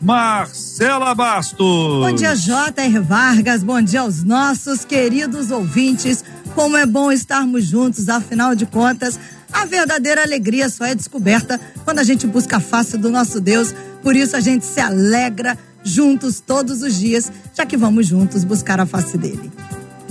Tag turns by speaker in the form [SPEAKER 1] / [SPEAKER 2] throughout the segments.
[SPEAKER 1] Marcela Bastos.
[SPEAKER 2] Bom dia, J.R. Vargas. Bom dia aos nossos queridos ouvintes. Como é bom estarmos juntos, afinal de contas, a verdadeira alegria só é descoberta quando a gente busca a face do nosso Deus. Por isso a gente se alegra juntos todos os dias, já que vamos juntos buscar a face dele.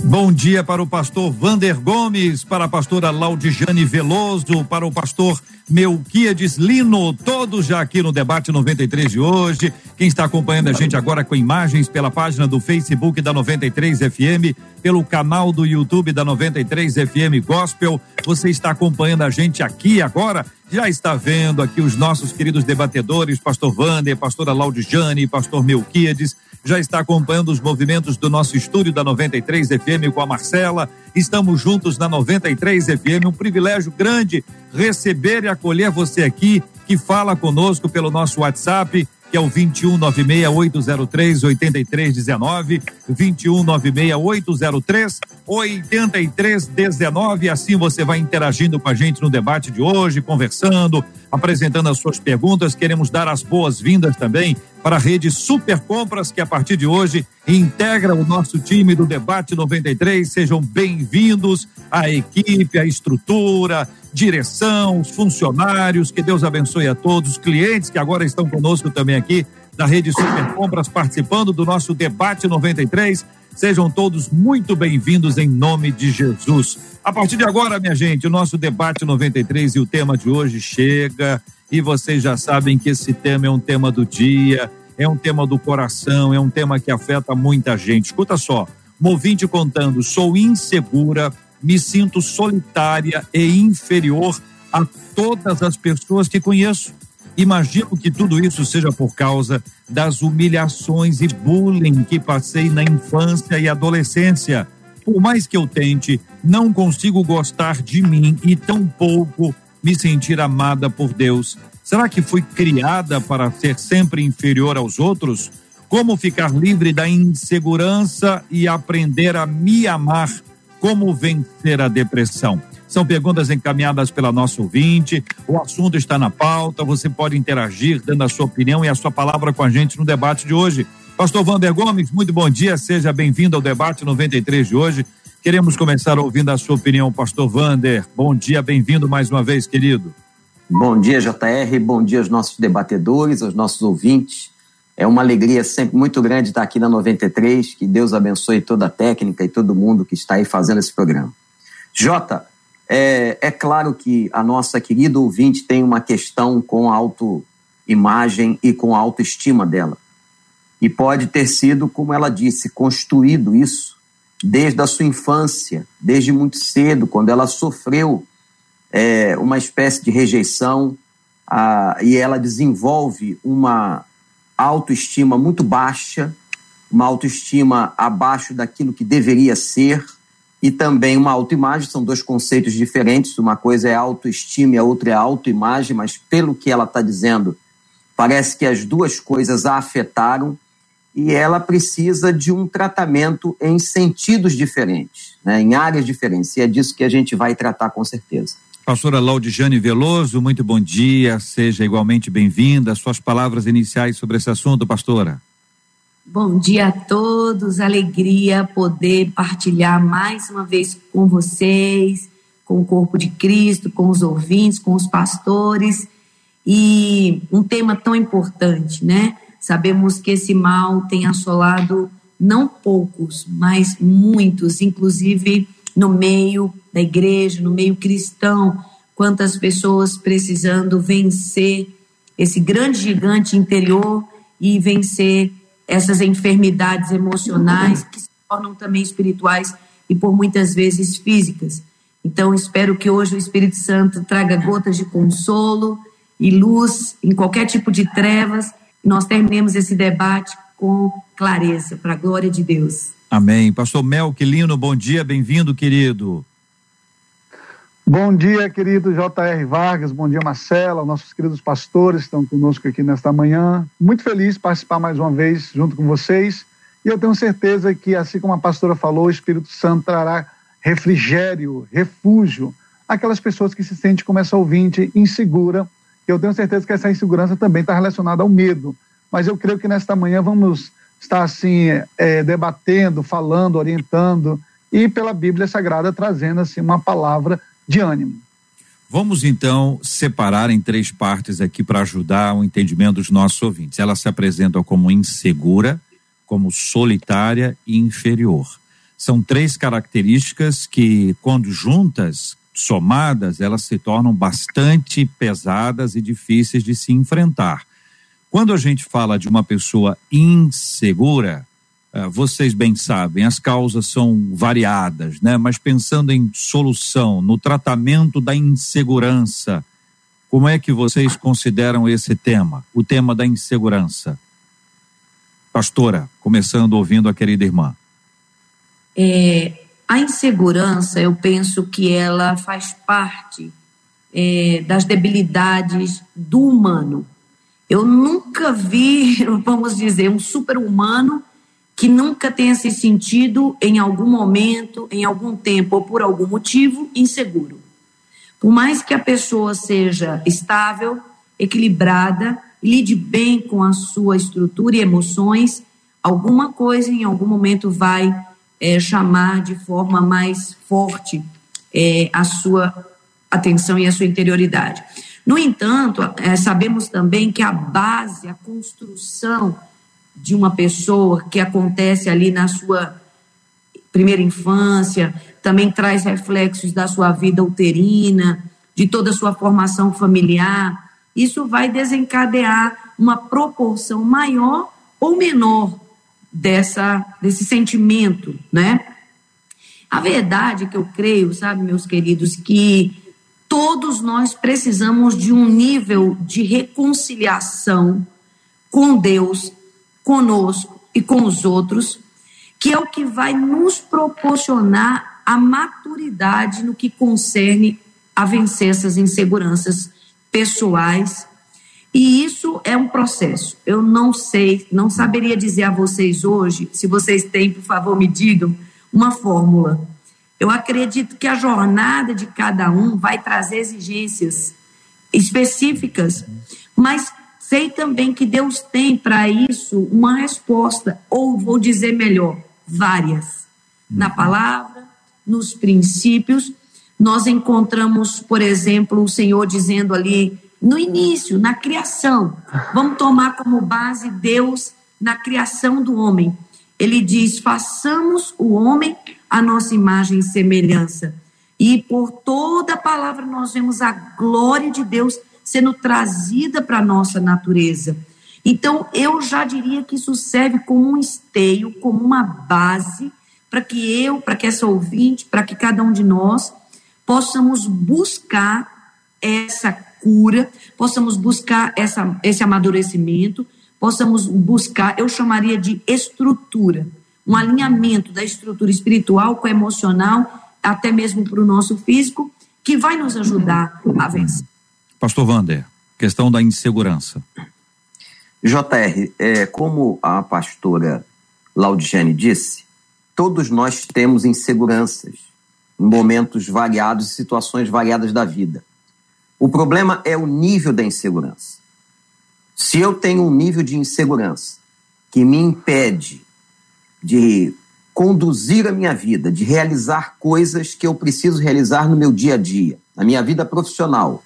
[SPEAKER 1] Bom dia para o pastor Vander Gomes, para a pastora Laudijane Veloso, para o pastor Melquiades Lino, todos já aqui no debate 93 de hoje. Quem está acompanhando a gente agora com imagens pela página do Facebook da 93 FM, pelo canal do YouTube da 93 FM Gospel, você está acompanhando a gente aqui agora já está vendo aqui os nossos queridos debatedores, pastor Vander, pastora Laudijane, pastor Melquiades, já está acompanhando os movimentos do nosso estúdio da 93 FM com a Marcela. Estamos juntos na 93 FM, um privilégio grande receber e acolher você aqui que fala conosco pelo nosso WhatsApp que é o 2196-803 8319, 2196-803 8319. Assim você vai interagindo com a gente no debate de hoje, conversando, apresentando as suas perguntas. Queremos dar as boas-vindas também para a rede Super Compras, que a partir de hoje integra o nosso time do Debate 93. Sejam bem-vindos à equipe, à estrutura, direção, os funcionários. Que Deus abençoe a todos, os clientes que agora estão conosco também aqui da rede Super Compras, participando do nosso Debate 93. Sejam todos muito bem-vindos em nome de Jesus. A partir de agora, minha gente, o nosso debate 93 e o tema de hoje chega e vocês já sabem que esse tema é um tema do dia, é um tema do coração, é um tema que afeta muita gente. Escuta só, Movinte contando, sou insegura, me sinto solitária e inferior a todas as pessoas que conheço. Imagino que tudo isso seja por causa das humilhações e bullying que passei na infância e adolescência. Por mais que eu tente, não consigo gostar de mim e tampouco me sentir amada por Deus? Será que fui criada para ser sempre inferior aos outros? Como ficar livre da insegurança e aprender a me amar? Como vencer a depressão? São perguntas encaminhadas pela nossa ouvinte. O assunto está na pauta. Você pode interagir, dando a sua opinião e a sua palavra com a gente no debate de hoje. Pastor Vander Gomes, muito bom dia. Seja bem-vindo ao debate 93 de hoje. Queremos começar ouvindo a sua opinião, Pastor Vander. Bom dia, bem-vindo mais uma vez, querido.
[SPEAKER 3] Bom dia, JR. Bom dia aos nossos debatedores, aos nossos ouvintes. É uma alegria sempre muito grande estar aqui na 93. Que Deus abençoe toda a técnica e todo mundo que está aí fazendo esse programa. Jota, é, é claro que a nossa querida ouvinte tem uma questão com a autoimagem e com a autoestima dela. E pode ter sido, como ela disse, construído isso desde a sua infância, desde muito cedo, quando ela sofreu é, uma espécie de rejeição a, e ela desenvolve uma autoestima muito baixa, uma autoestima abaixo daquilo que deveria ser e também uma autoimagem, são dois conceitos diferentes, uma coisa é autoestima e a outra é autoimagem, mas pelo que ela está dizendo, parece que as duas coisas a afetaram e ela precisa de um tratamento em sentidos diferentes, né, em áreas diferentes. E é disso que a gente vai tratar com certeza.
[SPEAKER 1] Pastora Laudijane Veloso, muito bom dia, seja igualmente bem-vinda. Suas palavras iniciais sobre esse assunto, pastora.
[SPEAKER 4] Bom dia a todos, alegria poder partilhar mais uma vez com vocês, com o corpo de Cristo, com os ouvintes, com os pastores, e um tema tão importante, né? Sabemos que esse mal tem assolado não poucos, mas muitos, inclusive no meio da igreja, no meio cristão, quantas pessoas precisando vencer esse grande gigante interior e vencer essas enfermidades emocionais que se tornam também espirituais e por muitas vezes físicas. Então, espero que hoje o Espírito Santo traga gotas de consolo e luz em qualquer tipo de trevas. Nós terminemos esse debate com clareza, para a glória de Deus.
[SPEAKER 1] Amém. Pastor Melquilino, bom dia, bem-vindo, querido.
[SPEAKER 5] Bom dia, querido J.R. Vargas, bom dia, Marcela, nossos queridos pastores estão conosco aqui nesta manhã. Muito feliz participar mais uma vez junto com vocês. E eu tenho certeza que, assim como a pastora falou, o Espírito Santo trará refrigério, refúgio àquelas pessoas que se sentem como essa ouvinte insegura. Eu tenho certeza que essa insegurança também está relacionada ao medo. Mas eu creio que nesta manhã vamos estar assim é, debatendo, falando, orientando e pela Bíblia Sagrada trazendo assim uma palavra de ânimo.
[SPEAKER 1] Vamos então separar em três partes aqui para ajudar o entendimento dos nossos ouvintes. Ela se apresenta como insegura, como solitária e inferior. São três características que, quando juntas, somadas, elas se tornam bastante pesadas e difíceis de se enfrentar. Quando a gente fala de uma pessoa insegura, vocês bem sabem, as causas são variadas, né? Mas pensando em solução, no tratamento da insegurança, como é que vocês consideram esse tema, o tema da insegurança? Pastora, começando ouvindo a querida irmã.
[SPEAKER 4] É, a insegurança, eu penso que ela faz parte é, das debilidades do humano. Eu nunca vi, vamos dizer, um super-humano que nunca tenha se sentido em algum momento, em algum tempo ou por algum motivo inseguro. Por mais que a pessoa seja estável, equilibrada, lide bem com a sua estrutura e emoções, alguma coisa em algum momento vai é, chamar de forma mais forte é, a sua atenção e a sua interioridade. No entanto, é, sabemos também que a base, a construção de uma pessoa que acontece ali na sua primeira infância, também traz reflexos da sua vida uterina, de toda a sua formação familiar. Isso vai desencadear uma proporção maior ou menor dessa desse sentimento, né? A verdade que eu creio, sabe, meus queridos, que todos nós precisamos de um nível de reconciliação com Deus conosco e com os outros, que é o que vai nos proporcionar a maturidade no que concerne a vencer essas inseguranças pessoais. E isso é um processo. Eu não sei, não saberia dizer a vocês hoje, se vocês têm, por favor, me digam, uma fórmula. Eu acredito que a jornada de cada um vai trazer exigências específicas, mas Sei também que Deus tem para isso uma resposta, ou vou dizer melhor, várias. Na uhum. palavra, nos princípios, nós encontramos, por exemplo, o Senhor dizendo ali no início, na criação. Vamos tomar como base Deus na criação do homem. Ele diz: façamos o homem a nossa imagem e semelhança. E por toda a palavra nós vemos a glória de Deus sendo trazida para a nossa natureza. Então, eu já diria que isso serve como um esteio, como uma base, para que eu, para que essa ouvinte, para que cada um de nós possamos buscar essa cura, possamos buscar essa, esse amadurecimento, possamos buscar, eu chamaria de estrutura, um alinhamento da estrutura espiritual com a emocional, até mesmo para o nosso físico, que vai nos ajudar a vencer.
[SPEAKER 1] Pastor Vander, questão da insegurança.
[SPEAKER 3] JR, é, como a pastora Laudiane disse, todos nós temos inseguranças em momentos variados e situações variadas da vida. O problema é o nível da insegurança. Se eu tenho um nível de insegurança que me impede de conduzir a minha vida, de realizar coisas que eu preciso realizar no meu dia a dia, na minha vida profissional,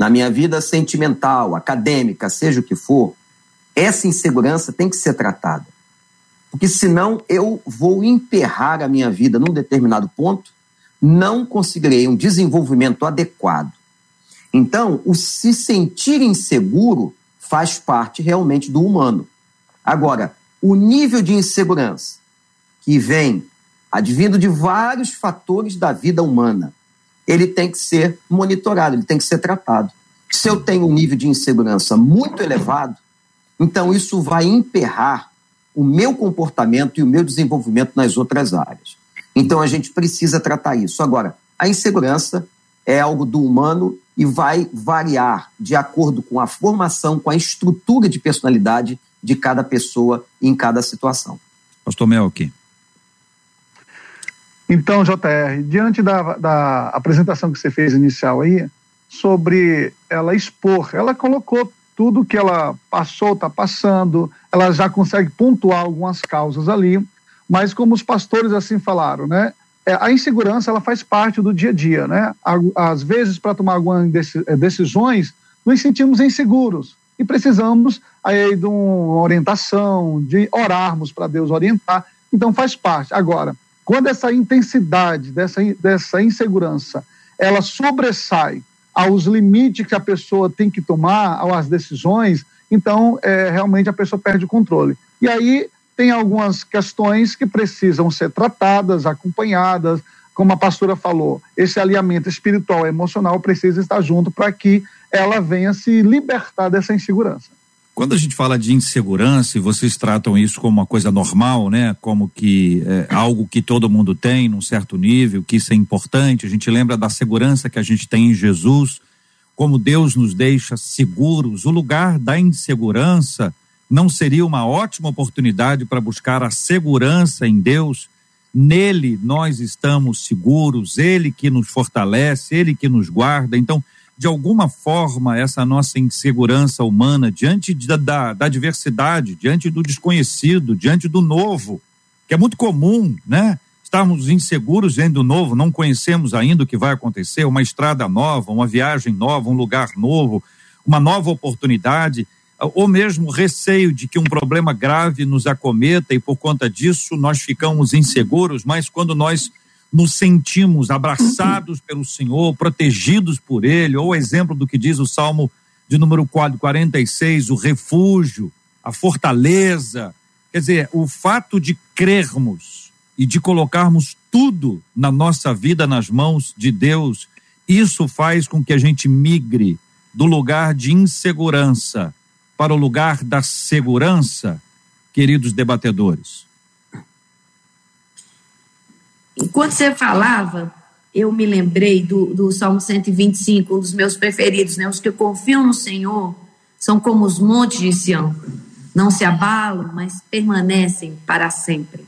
[SPEAKER 3] na minha vida sentimental, acadêmica, seja o que for, essa insegurança tem que ser tratada. Porque senão eu vou emperrar a minha vida num determinado ponto, não conseguirei um desenvolvimento adequado. Então, o se sentir inseguro faz parte realmente do humano. Agora, o nível de insegurança que vem advindo de vários fatores da vida humana, ele tem que ser monitorado, ele tem que ser tratado. Se eu tenho um nível de insegurança muito elevado, então isso vai emperrar o meu comportamento e o meu desenvolvimento nas outras áreas. Então a gente precisa tratar isso. Agora, a insegurança é algo do humano e vai variar de acordo com a formação, com a estrutura de personalidade de cada pessoa em cada situação.
[SPEAKER 1] Pastor Melk.
[SPEAKER 5] Então, JR, diante da, da apresentação que você fez inicial aí, sobre ela expor, ela colocou tudo que ela passou, está passando, ela já consegue pontuar algumas causas ali, mas como os pastores assim falaram, né? É, a insegurança ela faz parte do dia a dia, né? Às vezes, para tomar algumas é, decisões, nos sentimos inseguros e precisamos aí de uma orientação, de orarmos para Deus orientar. Então faz parte. Agora, quando essa intensidade dessa, dessa insegurança ela sobressai aos limites que a pessoa tem que tomar, às decisões, então é, realmente a pessoa perde o controle. E aí tem algumas questões que precisam ser tratadas, acompanhadas, como a pastora falou, esse alinhamento espiritual e emocional precisa estar junto para que ela venha se libertar dessa insegurança.
[SPEAKER 1] Quando a gente fala de insegurança e vocês tratam isso como uma coisa normal, né? Como que é algo que todo mundo tem num certo nível, que isso é importante. A gente lembra da segurança que a gente tem em Jesus, como Deus nos deixa seguros. O lugar da insegurança não seria uma ótima oportunidade para buscar a segurança em Deus? Nele nós estamos seguros, Ele que nos fortalece, Ele que nos guarda. Então, de alguma forma, essa nossa insegurança humana diante da, da, da diversidade, diante do desconhecido, diante do novo, que é muito comum, né? Estarmos inseguros diante do novo, não conhecemos ainda o que vai acontecer, uma estrada nova, uma viagem nova, um lugar novo, uma nova oportunidade, ou mesmo receio de que um problema grave nos acometa e por conta disso nós ficamos inseguros, mas quando nós nos sentimos abraçados pelo Senhor, protegidos por Ele, ou exemplo do que diz o Salmo de número 46, o refúgio, a fortaleza. Quer dizer, o fato de crermos e de colocarmos tudo na nossa vida nas mãos de Deus, isso faz com que a gente migre do lugar de insegurança para o lugar da segurança, queridos debatedores.
[SPEAKER 4] Enquanto você falava, eu me lembrei do, do Salmo 125, um dos meus preferidos, né? Os que confiam no Senhor são como os montes de Sião, não se abalam, mas permanecem para sempre.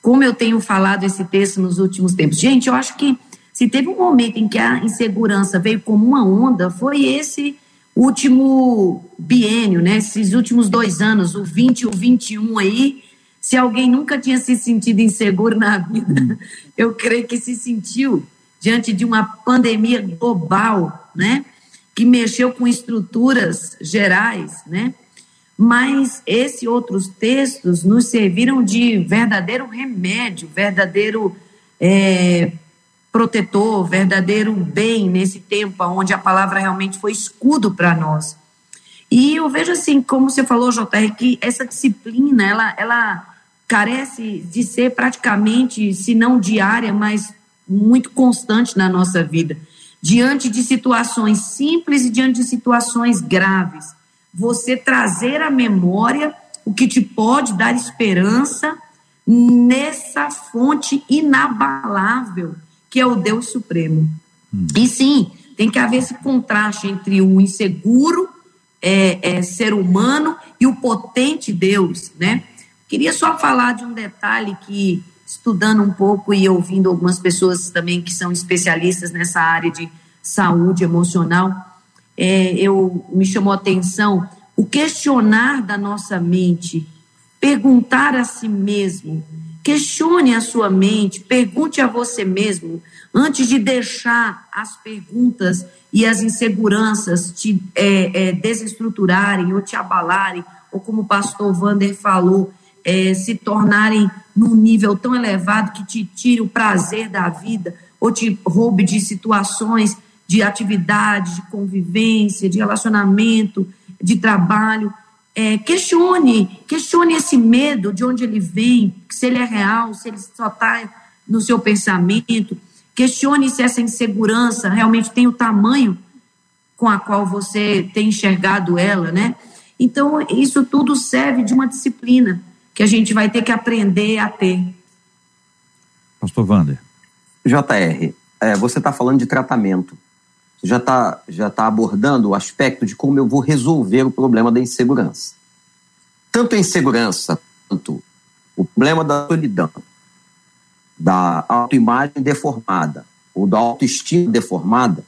[SPEAKER 4] Como eu tenho falado esse texto nos últimos tempos. Gente, eu acho que se teve um momento em que a insegurança veio como uma onda, foi esse último biênio, né? Esses últimos dois anos, o 20 e o 21 aí, se alguém nunca tinha se sentido inseguro na vida, eu creio que se sentiu diante de uma pandemia global, né? Que mexeu com estruturas gerais, né? Mas esses outros textos nos serviram de verdadeiro remédio, verdadeiro é, protetor, verdadeiro bem nesse tempo onde a palavra realmente foi escudo para nós. E eu vejo assim, como você falou, JR, que essa disciplina, ela, ela carece de ser praticamente, se não diária, mas muito constante na nossa vida. Diante de situações simples e diante de situações graves. Você trazer à memória o que te pode dar esperança nessa fonte inabalável que é o Deus Supremo. Hum. E sim, tem que haver esse contraste entre o inseguro é, é, ser humano e o potente Deus, né? Queria só falar de um detalhe que, estudando um pouco e ouvindo algumas pessoas também que são especialistas nessa área de saúde emocional, é, eu me chamou a atenção o questionar da nossa mente, perguntar a si mesmo, questione a sua mente, pergunte a você mesmo, antes de deixar as perguntas e as inseguranças te é, é, desestruturarem ou te abalarem, ou como o pastor Vander falou, é, se tornarem num nível tão elevado que te tire o prazer da vida ou te roube de situações, de atividade, de convivência, de relacionamento, de trabalho. É, questione, questione esse medo, de onde ele vem, se ele é real, se ele só está no seu pensamento. Questione se essa insegurança realmente tem o tamanho com a qual você tem enxergado ela, né? Então, isso tudo serve de uma disciplina que a gente vai ter que aprender a ter.
[SPEAKER 1] Pastor Wander.
[SPEAKER 3] JR, é, você está falando de tratamento. Você já está já tá abordando o aspecto de como eu vou resolver o problema da insegurança. Tanto a insegurança quanto o problema da solidão, da autoimagem deformada ou da autoestima deformada,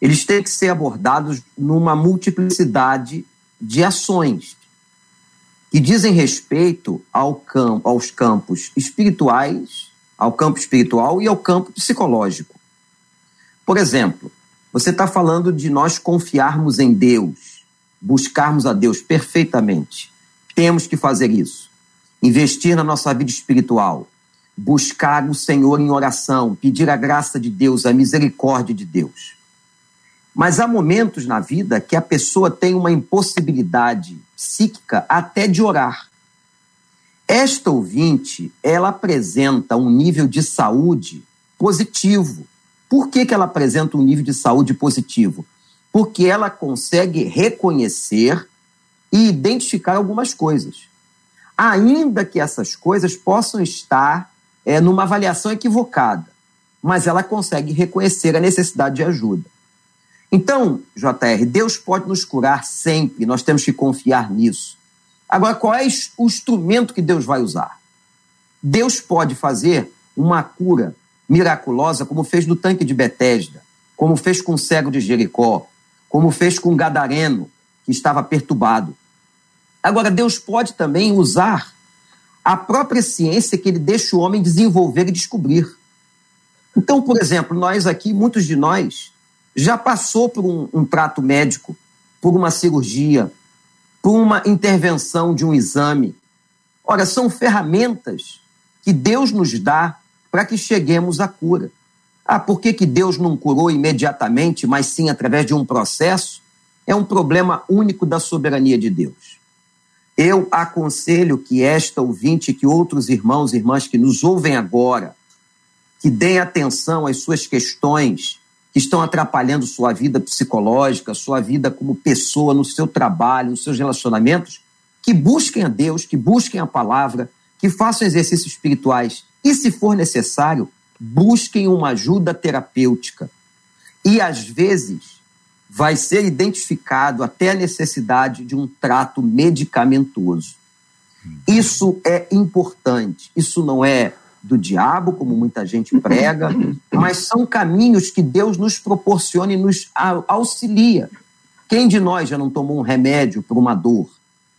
[SPEAKER 3] eles têm que ser abordados numa multiplicidade de ações que dizem respeito ao campo, aos campos espirituais, ao campo espiritual e ao campo psicológico. Por exemplo, você está falando de nós confiarmos em Deus, buscarmos a Deus perfeitamente. Temos que fazer isso. Investir na nossa vida espiritual, buscar o Senhor em oração, pedir a graça de Deus, a misericórdia de Deus. Mas há momentos na vida que a pessoa tem uma impossibilidade psíquica até de orar. Esta ouvinte, ela apresenta um nível de saúde positivo. Por que, que ela apresenta um nível de saúde positivo? Porque ela consegue reconhecer e identificar algumas coisas. Ainda que essas coisas possam estar é, numa avaliação equivocada, mas ela consegue reconhecer a necessidade de ajuda. Então, JR, Deus pode nos curar sempre, nós temos que confiar nisso. Agora, qual é o instrumento que Deus vai usar? Deus pode fazer uma cura miraculosa, como fez no tanque de Betesda, como fez com o cego de Jericó, como fez com o gadareno, que estava perturbado. Agora, Deus pode também usar a própria ciência que ele deixa o homem desenvolver e descobrir. Então, por exemplo, nós aqui, muitos de nós, já passou por um, um trato médico, por uma cirurgia, por uma intervenção de um exame. Ora, são ferramentas que Deus nos dá para que cheguemos à cura. Ah, por que, que Deus não curou imediatamente, mas sim através de um processo? É um problema único da soberania de Deus. Eu aconselho que esta ouvinte, que outros irmãos e irmãs que nos ouvem agora, que deem atenção às suas questões que estão atrapalhando sua vida psicológica, sua vida como pessoa, no seu trabalho, nos seus relacionamentos, que busquem a Deus, que busquem a palavra, que façam exercícios espirituais e, se for necessário, busquem uma ajuda terapêutica. E, às vezes, vai ser identificado até a necessidade de um trato medicamentoso. Isso é importante. Isso não é do diabo, como muita gente prega, mas são caminhos que Deus nos proporciona e nos auxilia. Quem de nós já não tomou um remédio para uma dor?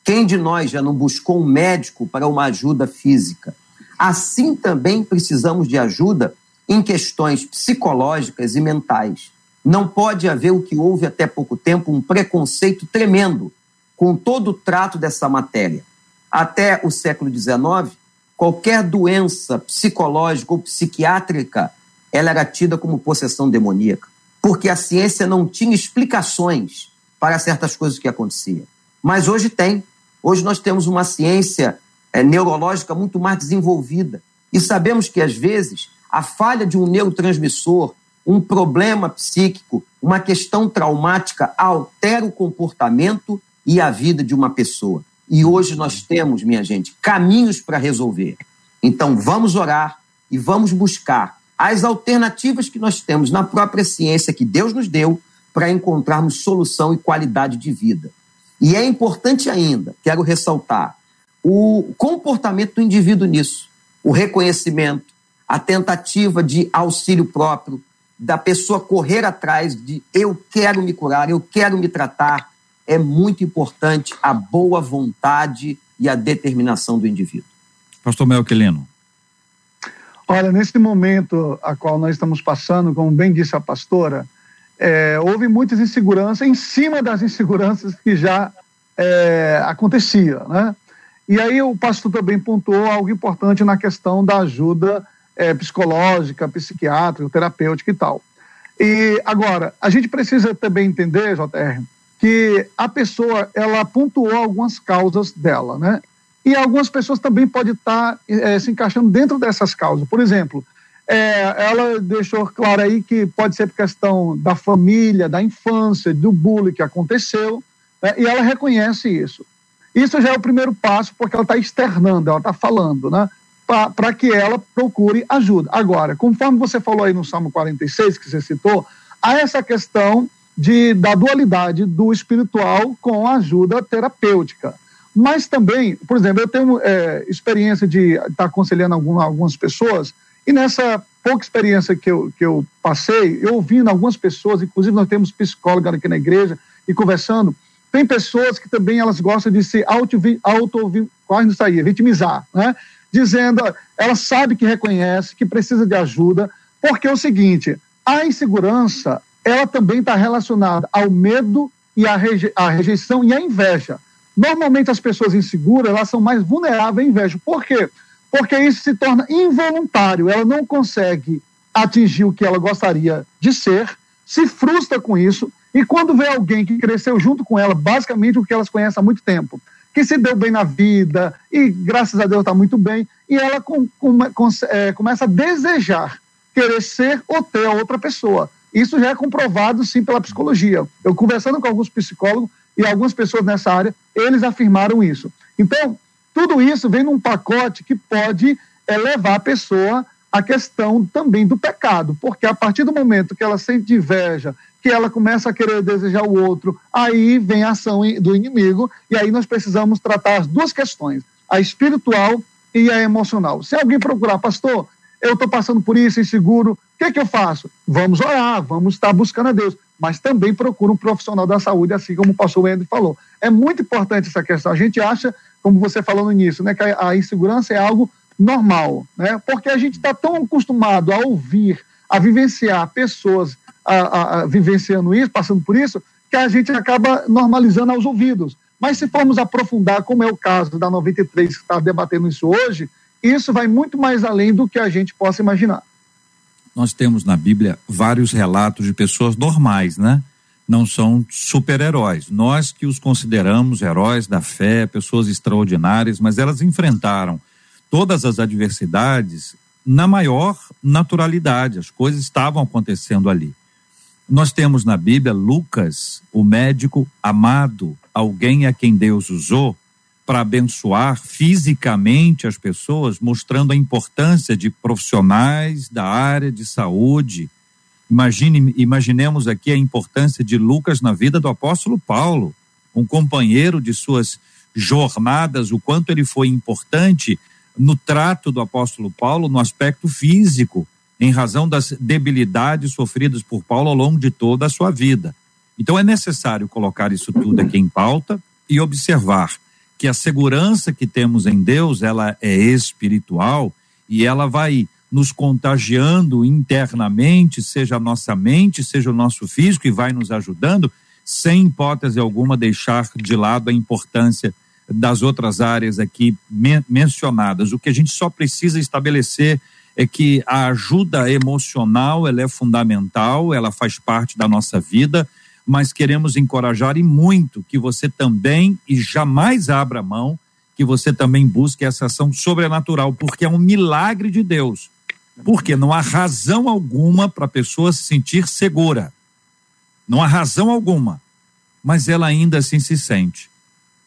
[SPEAKER 3] Quem de nós já não buscou um médico para uma ajuda física? Assim também precisamos de ajuda em questões psicológicas e mentais. Não pode haver o que houve até pouco tempo, um preconceito tremendo com todo o trato dessa matéria. Até o século XIX, qualquer doença psicológica ou psiquiátrica, ela era tida como possessão demoníaca, porque a ciência não tinha explicações para certas coisas que aconteciam. Mas hoje tem. Hoje nós temos uma ciência é, neurológica muito mais desenvolvida e sabemos que às vezes a falha de um neurotransmissor, um problema psíquico, uma questão traumática altera o comportamento e a vida de uma pessoa. E hoje nós temos, minha gente, caminhos para resolver. Então vamos orar e vamos buscar as alternativas que nós temos na própria ciência que Deus nos deu para encontrarmos solução e qualidade de vida. E é importante ainda, quero ressaltar, o comportamento do indivíduo nisso, o reconhecimento, a tentativa de auxílio próprio, da pessoa correr atrás de eu quero me curar, eu quero me tratar, é muito importante a boa vontade e a determinação do indivíduo.
[SPEAKER 1] Pastor Melquilino.
[SPEAKER 5] Olha, nesse momento a qual nós estamos passando, como bem disse a pastora, é, houve muitas inseguranças em cima das inseguranças que já é, acontecia, né? E aí o pastor também pontuou algo importante na questão da ajuda é, psicológica, psiquiátrica, terapêutica e tal. E agora, a gente precisa também entender, JR, que a pessoa ela pontuou algumas causas dela, né? E algumas pessoas também podem estar é, se encaixando dentro dessas causas. Por exemplo, é, ela deixou claro aí que pode ser por questão da família, da infância, do bullying que aconteceu, né? e ela reconhece isso. Isso já é o primeiro passo, porque ela está externando, ela está falando, né? Para que ela procure ajuda. Agora, conforme você falou aí no Salmo 46, que você citou, há essa questão de, da dualidade do espiritual com a ajuda terapêutica. Mas também, por exemplo, eu tenho é, experiência de estar aconselhando algumas, algumas pessoas, e nessa pouca experiência que eu, que eu passei, eu ouvindo algumas pessoas, inclusive nós temos psicóloga aqui na igreja, e conversando, tem pessoas que também elas gostam de se auto, auto quase não sair, vitimizar, né? Dizendo, ela sabe que reconhece, que precisa de ajuda, porque é o seguinte, a insegurança, ela também está relacionada ao medo e à, reje rejeição e à inveja. Normalmente as pessoas inseguras, elas são mais vulneráveis à inveja. Por quê? Porque isso se torna involuntário, ela não consegue atingir o que ela gostaria de ser, se frustra com isso, e quando vê alguém que cresceu junto com ela, basicamente o que elas conhecem há muito tempo, que se deu bem na vida e graças a Deus está muito bem, e ela com, com, com, é, começa a desejar querer ser ou ter a outra pessoa. Isso já é comprovado sim pela psicologia. Eu conversando com alguns psicólogos e algumas pessoas nessa área, eles afirmaram isso. Então, tudo isso vem num pacote que pode é, levar a pessoa à questão também do pecado, porque a partir do momento que ela sente inveja, que ela começa a querer desejar o outro, aí vem a ação do inimigo, e aí nós precisamos tratar as duas questões, a espiritual e a emocional. Se alguém procurar, pastor, eu estou passando por isso, inseguro, que, que eu faço? Vamos orar, vamos estar buscando a Deus, mas também procura um profissional da saúde, assim como o pastor Wendy falou. É muito importante essa questão. A gente acha, como você falou no início, né, que a insegurança é algo normal, né? porque a gente está tão acostumado a ouvir, a vivenciar pessoas a, a, a, vivenciando isso, passando por isso, que a gente acaba normalizando aos ouvidos. Mas se formos aprofundar, como é o caso da 93 que está debatendo isso hoje, isso vai muito mais além do que a gente possa imaginar.
[SPEAKER 1] Nós temos na Bíblia vários relatos de pessoas normais, né? Não são super-heróis. Nós que os consideramos heróis da fé, pessoas extraordinárias, mas elas enfrentaram todas as adversidades na maior naturalidade. As coisas estavam acontecendo ali. Nós temos na Bíblia Lucas, o médico amado, alguém a quem Deus usou para abençoar fisicamente as pessoas, mostrando a importância de profissionais da área de saúde. Imagine, imaginemos aqui a importância de Lucas na vida do apóstolo Paulo, um companheiro de suas jornadas, o quanto ele foi importante no trato do apóstolo Paulo no aspecto físico, em razão das debilidades sofridas por Paulo ao longo de toda a sua vida. Então é necessário colocar isso tudo aqui em pauta e observar que a segurança que temos em Deus, ela é espiritual e ela vai nos contagiando internamente, seja a nossa mente, seja o nosso físico e vai nos ajudando, sem hipótese alguma deixar de lado a importância das outras áreas aqui men mencionadas. O que a gente só precisa estabelecer é que a ajuda emocional ela é fundamental, ela faz parte da nossa vida, mas queremos encorajar e muito que você também e jamais abra mão, que você também busque essa ação sobrenatural, porque é um milagre de Deus. Porque não há razão alguma para a pessoa se sentir segura. Não há razão alguma. Mas ela ainda assim se sente.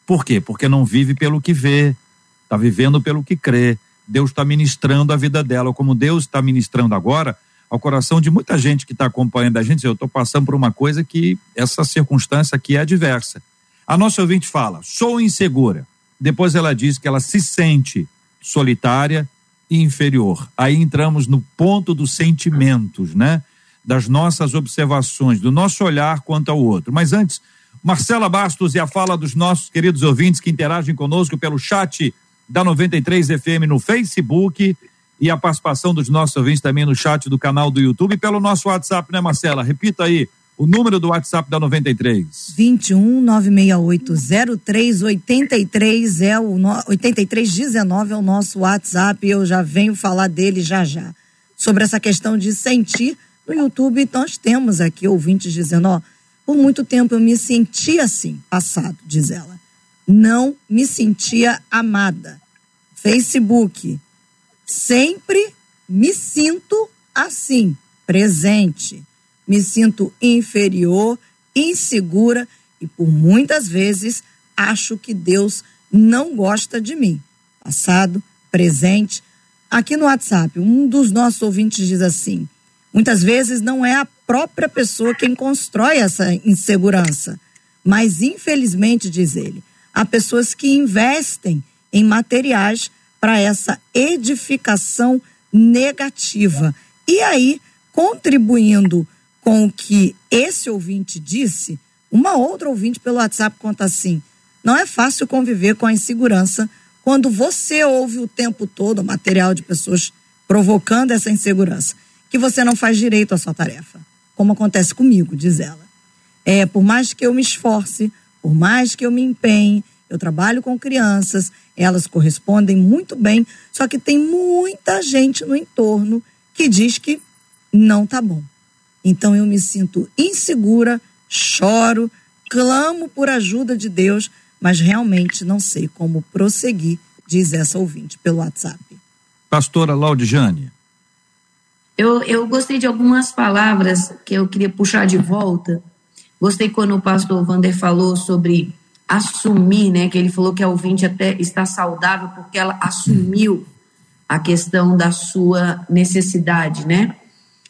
[SPEAKER 1] Por quê? Porque não vive pelo que vê, está vivendo pelo que crê Deus está ministrando a vida dela, como Deus está ministrando agora ao coração de muita gente que está acompanhando a gente. Eu estou passando por uma coisa que essa circunstância aqui é adversa. A nossa ouvinte fala: sou insegura. Depois ela diz que ela se sente solitária e inferior. Aí entramos no ponto dos sentimentos, né? Das nossas observações, do nosso olhar quanto ao outro. Mas antes, Marcela Bastos e a fala dos nossos queridos ouvintes que interagem conosco pelo chat da 93 FM no Facebook e a participação dos nossos ouvintes também no chat do canal do YouTube e pelo nosso WhatsApp, né, Marcela? Repita aí O número do WhatsApp da 93.
[SPEAKER 2] 21 968 0383 é o no, 8319 é o nosso WhatsApp. Eu já venho falar dele já já. Sobre essa questão de sentir no YouTube, nós temos aqui ouvintes dizendo, ó, por muito tempo eu me senti assim, passado, diz ela. Não me sentia amada. Facebook. Sempre me sinto assim, presente me sinto inferior, insegura e por muitas vezes acho que Deus não gosta de mim. Passado, presente. Aqui no WhatsApp, um dos nossos ouvintes diz assim: muitas vezes não é a própria pessoa quem constrói essa insegurança, mas infelizmente, diz ele, há pessoas que investem em materiais para essa edificação negativa. E aí, contribuindo com o que esse ouvinte disse, uma outra ouvinte pelo WhatsApp conta assim: não é fácil conviver com a insegurança quando você ouve o tempo todo material de pessoas provocando essa insegurança, que você não faz direito à sua tarefa, como acontece comigo, diz ela. É, por mais que eu me esforce, por mais que eu me empenhe, eu trabalho com crianças, elas correspondem muito bem, só que tem muita gente no entorno que diz que não tá bom. Então eu me sinto insegura, choro, clamo por ajuda de Deus, mas realmente não sei como prosseguir, diz essa ouvinte pelo WhatsApp.
[SPEAKER 1] Pastora Laudiane.
[SPEAKER 4] Eu, eu gostei de algumas palavras que eu queria puxar de volta. Gostei quando o pastor Vander falou sobre assumir, né? Que ele falou que a ouvinte até está saudável porque ela assumiu a questão da sua necessidade, né?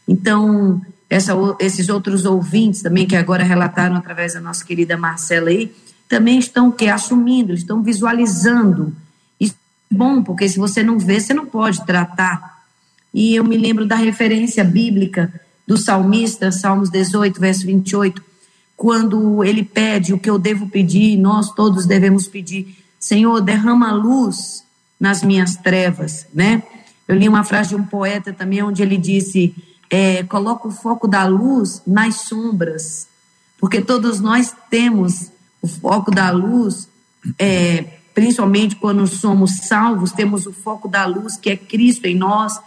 [SPEAKER 4] Então, essa, esses outros ouvintes também que agora relataram através da nossa querida Marcela aí, também estão que assumindo, estão visualizando. Isso é bom, porque se você não vê, você não pode tratar. E eu me lembro da referência bíblica do salmista, Salmos 18, verso 28, quando ele pede o que eu devo pedir, nós todos devemos pedir, Senhor, derrama luz nas minhas trevas, né? Eu li uma frase de um poeta também, onde ele disse: é, coloca o foco da luz nas sombras, porque todos nós temos o foco da luz, é, principalmente quando somos salvos, temos o foco da luz que é Cristo em nós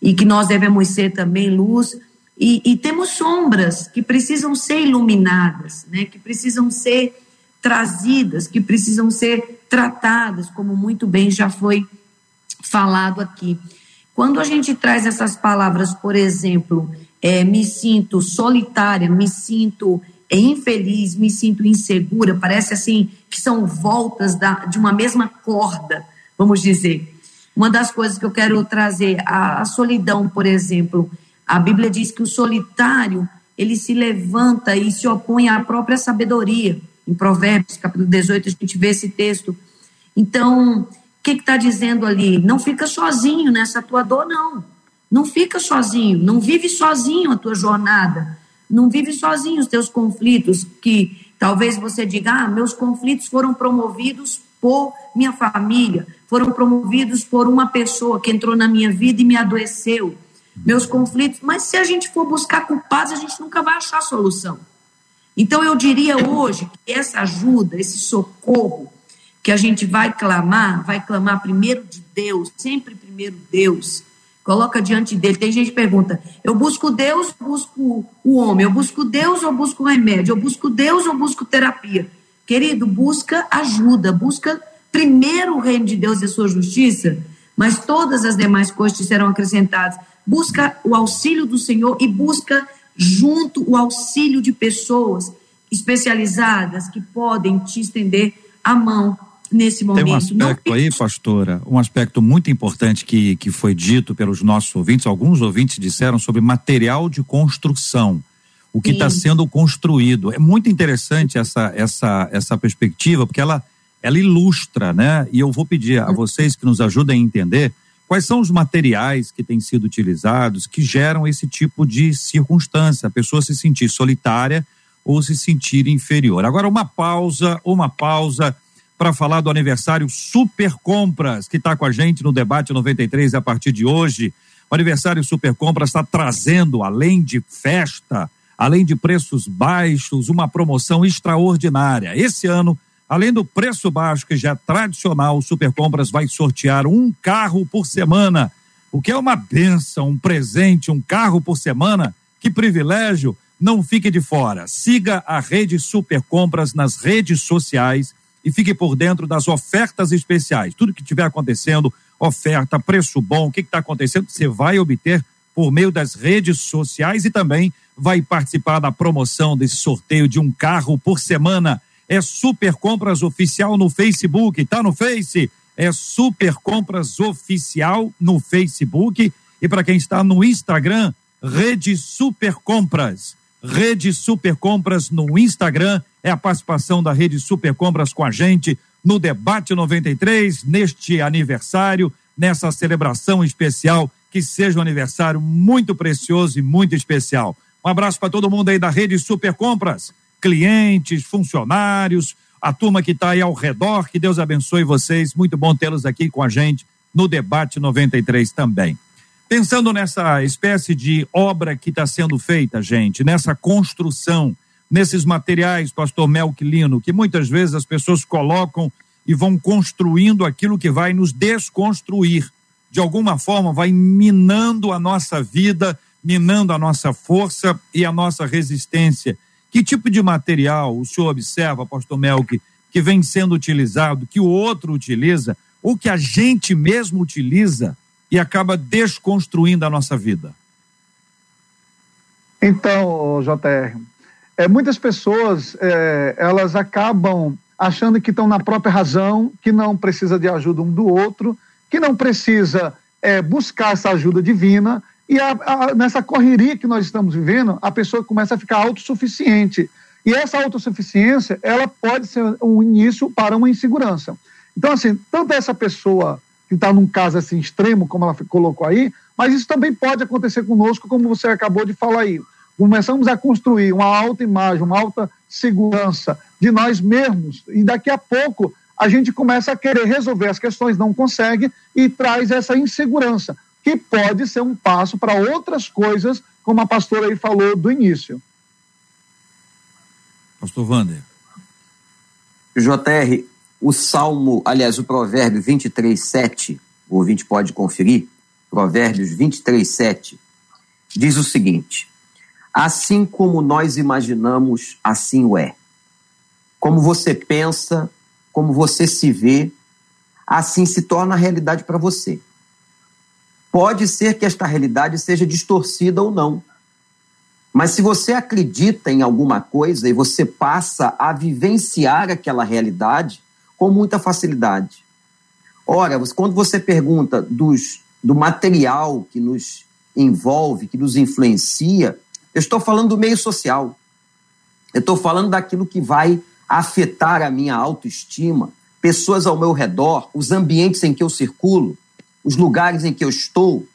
[SPEAKER 4] e que nós devemos ser também luz. E, e temos sombras que precisam ser iluminadas, né? que precisam ser trazidas, que precisam ser tratadas, como muito bem já foi falado aqui. Quando a gente traz essas palavras, por exemplo, é, me sinto solitária, me sinto infeliz, me sinto insegura, parece assim que são voltas da, de uma mesma corda, vamos dizer. Uma das coisas que eu quero trazer, a, a solidão, por exemplo, a Bíblia diz que o solitário ele se levanta e se opõe à própria sabedoria. Em Provérbios, capítulo 18, a gente vê esse texto. Então, o que está dizendo ali? Não fica sozinho nessa tua dor, não. Não fica sozinho, não vive sozinho a tua jornada. Não vive sozinho os teus conflitos, que talvez você diga, ah, meus conflitos foram promovidos por minha família, foram promovidos por uma pessoa que entrou na minha vida e me adoeceu. Meus conflitos, mas se a gente for buscar culpados, a gente nunca vai achar solução. Então eu diria hoje que essa ajuda, esse socorro, que a gente vai clamar, vai clamar primeiro de Deus, sempre primeiro Deus. Coloca diante dele. Tem gente que pergunta: eu busco Deus busco o homem? Eu busco Deus ou busco remédio? Eu busco Deus ou busco terapia? Querido, busca ajuda, busca primeiro o reino de Deus e a sua justiça, mas todas as demais coisas te serão acrescentadas. Busca o auxílio do Senhor e busca junto o auxílio de pessoas especializadas que podem te estender a mão nesse momento.
[SPEAKER 1] Tem um aspecto Não... aí, pastora, um aspecto muito importante que, que foi dito pelos nossos ouvintes, alguns ouvintes disseram sobre material de construção, o que está sendo construído. É muito interessante essa, essa, essa perspectiva, porque ela, ela ilustra, né? E eu vou pedir a vocês que nos ajudem a entender quais são os materiais que têm sido utilizados que geram esse tipo de circunstância, a pessoa se sentir solitária ou se sentir inferior. Agora, uma pausa, uma pausa para falar do aniversário Super Compras, que está com a gente no debate 93 a partir de hoje. O aniversário Super Compras está trazendo, além de festa, além de preços baixos, uma promoção extraordinária. Esse ano, além do preço baixo que já é tradicional, o Super Compras vai sortear um carro por semana, o que é uma benção, um presente, um carro por semana. Que privilégio! Não fique de fora. Siga a Rede Super Compras nas redes sociais e fique por dentro das ofertas especiais. Tudo que estiver acontecendo, oferta, preço bom, o que está acontecendo, você vai obter por meio das redes sociais e também vai participar da promoção desse sorteio de um carro por semana. É Super Compras Oficial no Facebook, tá no Face? É Super Compras Oficial no Facebook. E para quem está no Instagram, Rede Super Compras. Rede Super Compras no Instagram. É a participação da Rede Super Compras com a gente no Debate 93, neste aniversário, nessa celebração especial que seja um aniversário muito precioso e muito especial. Um abraço para todo mundo aí da rede Super Compras, clientes, funcionários, a turma que está aí ao redor. Que Deus abençoe vocês. Muito bom tê-los aqui com a gente no debate 93 também. Pensando nessa espécie de obra que está sendo feita, gente, nessa construção, nesses materiais, pastor Melquilino, que muitas vezes as pessoas colocam e vão construindo aquilo que vai nos desconstruir de alguma forma vai minando a nossa vida, minando a nossa força e a nossa resistência. Que tipo de material o senhor observa, pastor Melk, que vem sendo utilizado, que o outro utiliza, ou que a gente mesmo utiliza e acaba desconstruindo a nossa vida?
[SPEAKER 5] Então, JR, é, muitas pessoas é, elas acabam achando que estão na própria razão, que não precisa de ajuda um do outro, que não precisa é, buscar essa ajuda divina. E a, a, nessa correria que nós estamos vivendo, a pessoa começa a ficar autossuficiente. E essa autossuficiência, ela pode ser um início para uma insegurança. Então, assim, tanto essa pessoa que está num caso assim extremo, como ela colocou aí, mas isso também pode acontecer conosco, como você acabou de falar aí. Começamos a construir uma alta imagem, uma alta segurança de nós mesmos, e daqui a pouco a gente começa a querer resolver as questões, não consegue e traz essa insegurança, que pode ser um passo para outras coisas, como a pastora aí falou do início.
[SPEAKER 1] Pastor Wander.
[SPEAKER 3] JR, o Salmo, aliás, o Provérbio 23, 7, o ouvinte pode conferir, Provérbios 23, 7, diz o seguinte: Assim como nós imaginamos, assim o é. Como você pensa, como você se vê, assim se torna a realidade para você. Pode ser que esta realidade seja distorcida ou não. Mas se você acredita em alguma coisa e você passa a vivenciar aquela realidade com muita facilidade. Ora, quando você pergunta dos, do material que nos envolve, que nos influencia, eu estou falando do meio social. Eu estou falando daquilo que vai afetar a minha autoestima, pessoas ao meu redor, os ambientes em que eu circulo, os lugares em que eu estou.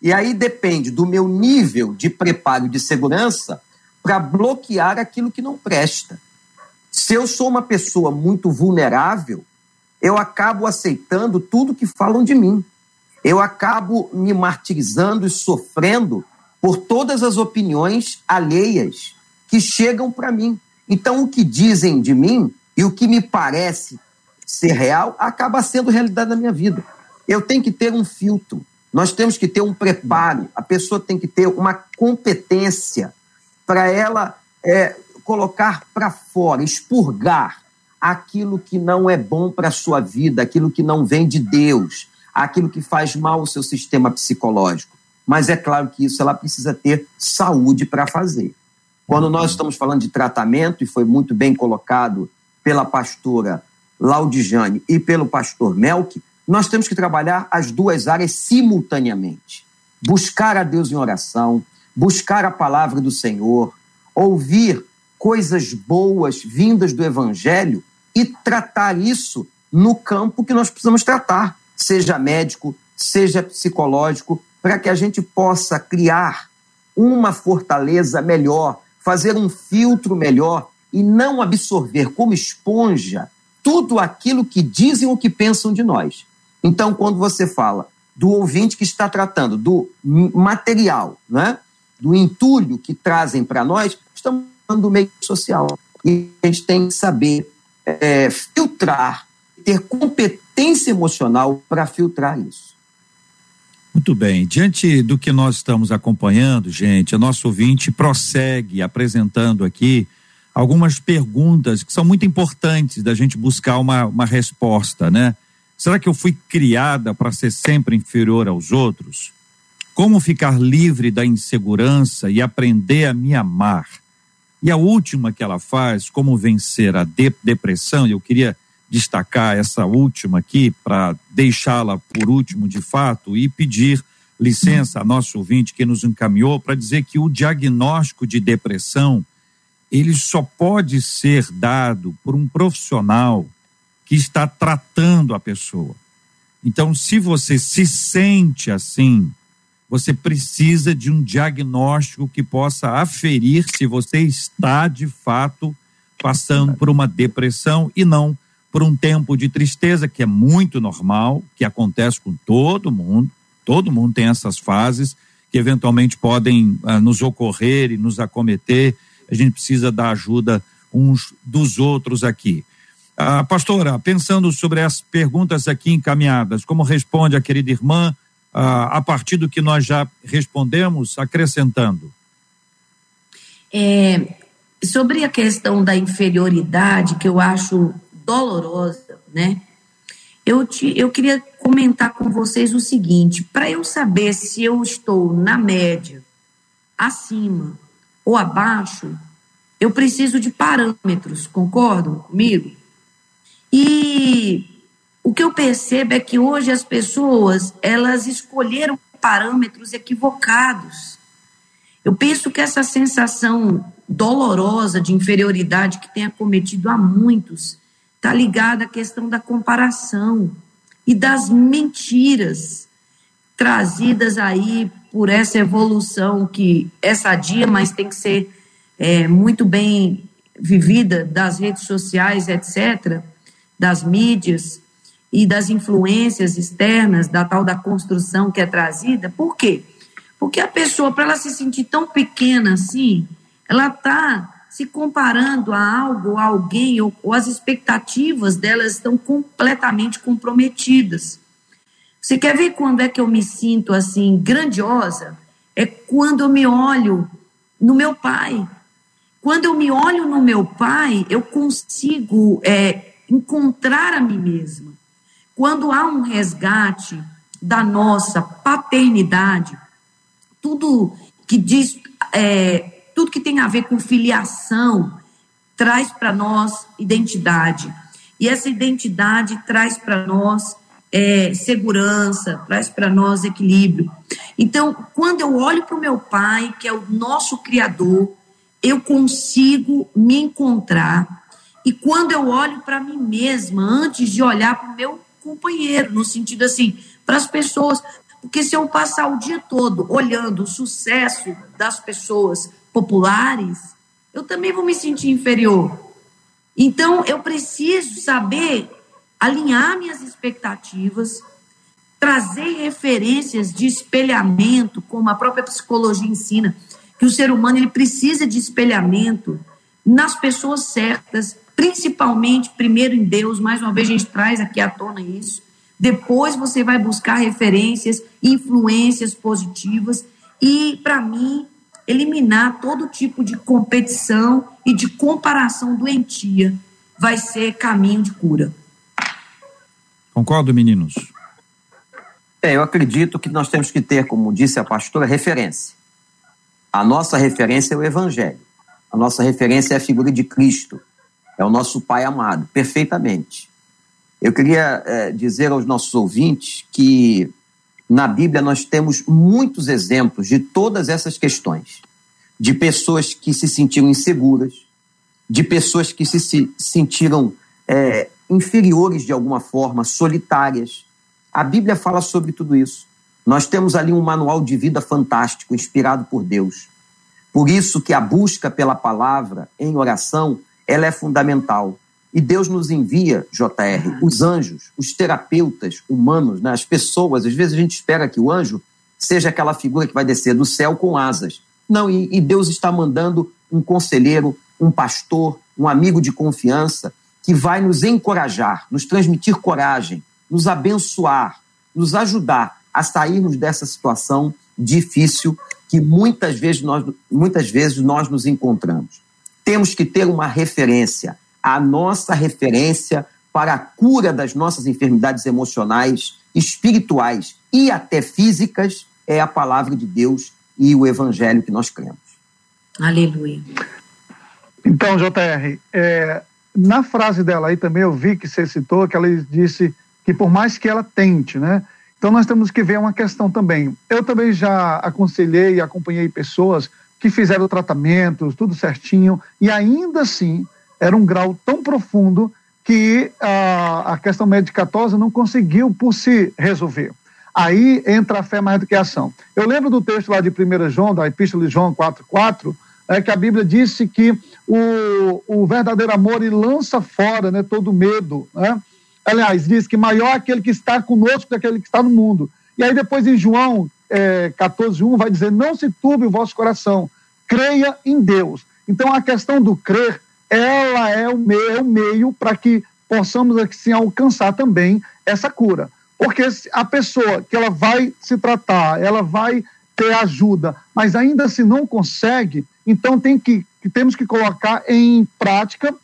[SPEAKER 3] E aí depende do meu nível de preparo de segurança para bloquear aquilo que não presta. Se eu sou uma pessoa muito vulnerável, eu acabo aceitando tudo que falam de mim. Eu acabo me martirizando e sofrendo por todas as opiniões alheias que chegam para mim. Então, o que dizem de mim e o que me parece ser real acaba sendo realidade na minha vida. Eu tenho que ter um filtro, nós temos que ter um preparo, a pessoa tem que ter uma competência para ela é, colocar para fora, expurgar aquilo que não é bom para a sua vida, aquilo que não vem de Deus, aquilo que faz mal ao seu sistema psicológico. Mas é claro que isso ela precisa ter saúde para fazer. Quando nós estamos falando de tratamento, e foi muito bem colocado pela pastora Laudijane e pelo pastor Melk, nós temos que trabalhar as duas áreas simultaneamente. Buscar a Deus em oração, buscar a palavra do Senhor, ouvir coisas boas vindas do Evangelho e tratar isso no campo que nós precisamos tratar, seja médico, seja psicológico, para que a gente possa criar uma fortaleza melhor fazer um filtro melhor e não absorver como esponja tudo aquilo que dizem ou que pensam de nós. Então, quando você fala do ouvinte que está tratando do material, né? do entulho que trazem para nós, estamos falando do meio social. E a gente tem que saber é, filtrar, ter competência emocional para filtrar isso.
[SPEAKER 1] Muito bem. Diante do que nós estamos acompanhando, gente, o nosso ouvinte prossegue apresentando aqui algumas perguntas que são muito importantes da gente buscar uma, uma resposta, né? Será que eu fui criada para ser sempre inferior aos outros? Como ficar livre da insegurança e aprender a me amar? E a última que ela faz, como vencer a de depressão, eu queria destacar essa última aqui para deixá-la por último de fato e pedir licença a nosso ouvinte que nos encaminhou para dizer que o diagnóstico de depressão ele só pode ser dado por um profissional que está tratando a pessoa. Então, se você se sente assim, você precisa de um diagnóstico que possa aferir se você está de fato passando por uma depressão e não por um tempo de tristeza, que é muito normal, que acontece com todo mundo. Todo mundo tem essas fases que eventualmente podem ah, nos ocorrer e nos acometer. A gente precisa da ajuda uns dos outros aqui. Ah, pastora, pensando sobre as perguntas aqui encaminhadas, como responde a querida irmã ah, a partir do que nós já respondemos, acrescentando?
[SPEAKER 4] É, sobre a questão da inferioridade, que eu acho dolorosa, né? Eu, te, eu queria comentar com vocês o seguinte: para eu saber se eu estou na média, acima ou abaixo, eu preciso de parâmetros, concordam comigo? E o que eu percebo é que hoje as pessoas elas escolheram parâmetros equivocados. Eu penso que essa sensação dolorosa de inferioridade que tem acometido a muitos está ligada à questão da comparação e das mentiras trazidas aí por essa evolução que é sadia, mas tem que ser é, muito bem vivida das redes sociais, etc., das mídias e das influências externas, da tal da construção que é trazida. Por quê? Porque a pessoa, para ela se sentir tão pequena assim, ela está se comparando a algo, a alguém, ou, ou as expectativas delas estão completamente comprometidas. Você quer ver quando é que eu me sinto assim grandiosa? É quando eu me olho no meu pai. Quando eu me olho no meu pai, eu consigo é, encontrar a mim mesma. Quando há um resgate da nossa paternidade, tudo que diz é, tudo que tem a ver com filiação traz para nós identidade. E essa identidade traz para nós é, segurança, traz para nós equilíbrio. Então, quando eu olho para o meu pai, que é o nosso Criador, eu consigo me encontrar. E quando eu olho para mim mesma, antes de olhar para o meu companheiro, no sentido assim, para as pessoas, porque se eu passar o dia todo olhando o sucesso das pessoas populares, eu também vou me sentir inferior. Então, eu preciso saber alinhar minhas expectativas, trazer referências de espelhamento, como a própria psicologia ensina, que o ser humano ele precisa de espelhamento nas pessoas certas, principalmente primeiro em Deus, mais uma vez a gente traz aqui à tona isso. Depois você vai buscar referências, influências positivas e para mim eliminar todo tipo de competição e de comparação doentia vai ser caminho de cura.
[SPEAKER 1] Concordo, meninos?
[SPEAKER 3] É, eu acredito que nós temos que ter, como disse a pastora, referência. A nossa referência é o Evangelho. A nossa referência é a figura de Cristo. É o nosso Pai amado, perfeitamente. Eu queria é, dizer aos nossos ouvintes que na Bíblia nós temos muitos exemplos de todas essas questões. De pessoas que se sentiram inseguras, de pessoas que se, se sentiram é, inferiores de alguma forma, solitárias. A Bíblia fala sobre tudo isso. Nós temos ali um manual de vida fantástico, inspirado por Deus. Por isso que a busca pela palavra em oração, ela é fundamental. E Deus nos envia, JR, os anjos, os terapeutas humanos, né, as pessoas. Às vezes a gente espera que o anjo seja aquela figura que vai descer do céu com asas. Não, e, e Deus está mandando um conselheiro, um pastor, um amigo de confiança que vai nos encorajar, nos transmitir coragem, nos abençoar, nos ajudar a sairmos dessa situação difícil que muitas vezes nós, muitas vezes nós nos encontramos. Temos que ter uma referência. A nossa referência para a cura das nossas enfermidades emocionais, espirituais e até físicas é a palavra de Deus e o evangelho que nós cremos.
[SPEAKER 4] Aleluia.
[SPEAKER 5] Então, JR, é, na frase dela aí também eu vi que você citou que ela disse que por mais que ela tente, né? Então nós temos que ver uma questão também. Eu também já aconselhei e acompanhei pessoas que fizeram tratamentos, tudo certinho, e ainda assim era um grau tão profundo que a, a questão medicatosa não conseguiu por si resolver. Aí entra a fé mais do que a ação. Eu lembro do texto lá de 1 João, da Epístola de João 4,4, é que a Bíblia disse que o, o verdadeiro amor ele lança fora né, todo medo. Né? Aliás, diz que maior é aquele que está conosco do que aquele que está no mundo. E aí depois em João é, 14,1 vai dizer, não se turbe o vosso coração, creia em Deus. Então a questão do crer, ela é o meio, é meio para que possamos assim, alcançar também essa cura. Porque a pessoa que ela vai se tratar, ela vai ter ajuda, mas ainda se não consegue, então tem que, temos que colocar em prática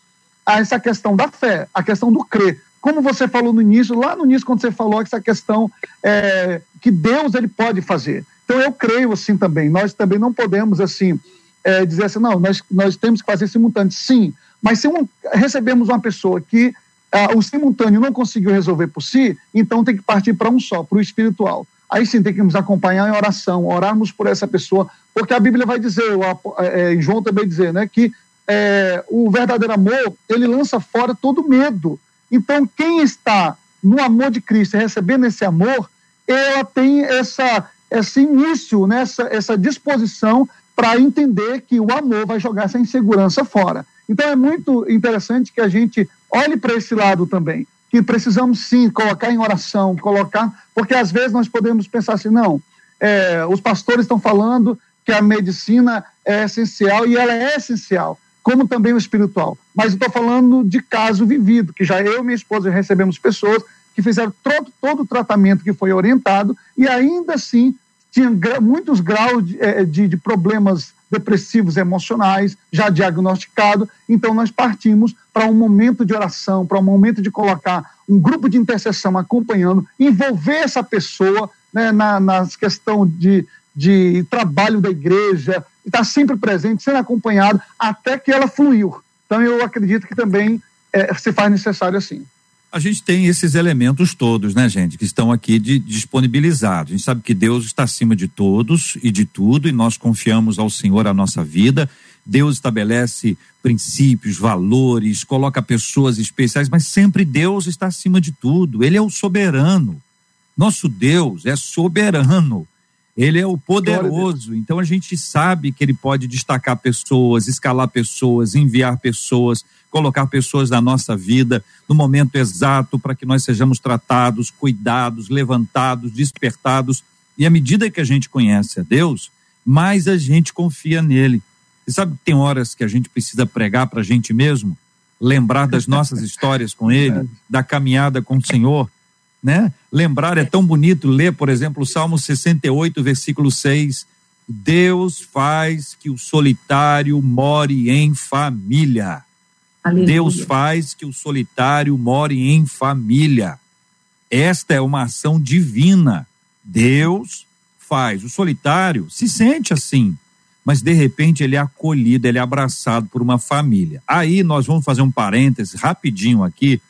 [SPEAKER 5] essa questão da fé, a questão do crer. Como você falou no início, lá no início, quando você falou essa questão é, que Deus ele pode fazer. Então eu creio assim também. Nós também não podemos assim é, dizer assim, não, nós, nós temos que fazer simultâneo. Sim, mas se um, recebemos uma pessoa que uh, o simultâneo não conseguiu resolver por si, então tem que partir para um só, para o espiritual. Aí sim tem que nos acompanhar em oração, orarmos por essa pessoa, porque a Bíblia vai dizer, o, é, João também dizer, né, que é, o verdadeiro amor, ele lança fora todo medo. Então, quem está no amor de Cristo, recebendo esse amor, ela tem essa, esse início, né, essa, essa disposição para entender que o amor vai jogar essa insegurança fora. Então, é muito interessante que a gente olhe para esse lado também, que precisamos sim colocar em oração, colocar, porque às vezes nós podemos pensar assim, não, é, os pastores estão falando que a medicina é essencial e ela é essencial, como também o espiritual. Mas estou falando de caso vivido, que já eu e minha esposa recebemos pessoas que fizeram todo, todo o tratamento que foi orientado e ainda assim tinham muitos graus de, é, de, de problemas depressivos emocionais, já diagnosticado. Então, nós partimos para um momento de oração, para um momento de colocar um grupo de intercessão acompanhando, envolver essa pessoa né, na, na questão de, de trabalho da igreja, estar sempre presente, sendo acompanhado, até que ela fluiu. Então, eu acredito que também é, se faz necessário assim
[SPEAKER 1] a gente tem esses elementos todos, né, gente, que estão aqui de, disponibilizados. A gente sabe que Deus está acima de todos e de tudo, e nós confiamos ao Senhor a nossa vida. Deus estabelece princípios, valores, coloca pessoas especiais, mas sempre Deus está acima de tudo. Ele é o soberano. Nosso Deus é soberano. Ele é o poderoso. Então a gente sabe que ele pode destacar pessoas, escalar pessoas, enviar pessoas colocar pessoas na nossa vida no momento exato para que nós sejamos tratados, cuidados, levantados, despertados. E à medida que a gente conhece a Deus, mais a gente confia nele. E sabe que tem horas que a gente precisa pregar para a gente mesmo, lembrar das nossas histórias com ele, da caminhada com o Senhor, né? Lembrar é tão bonito ler, por exemplo, o Salmo 68, versículo 6. Deus faz que o solitário more em família. Aleluia. Deus faz que o solitário more em família. Esta é uma ação divina. Deus faz. O solitário se sente assim, mas de repente ele é acolhido, ele é abraçado por uma família. Aí nós vamos fazer um parêntese rapidinho aqui,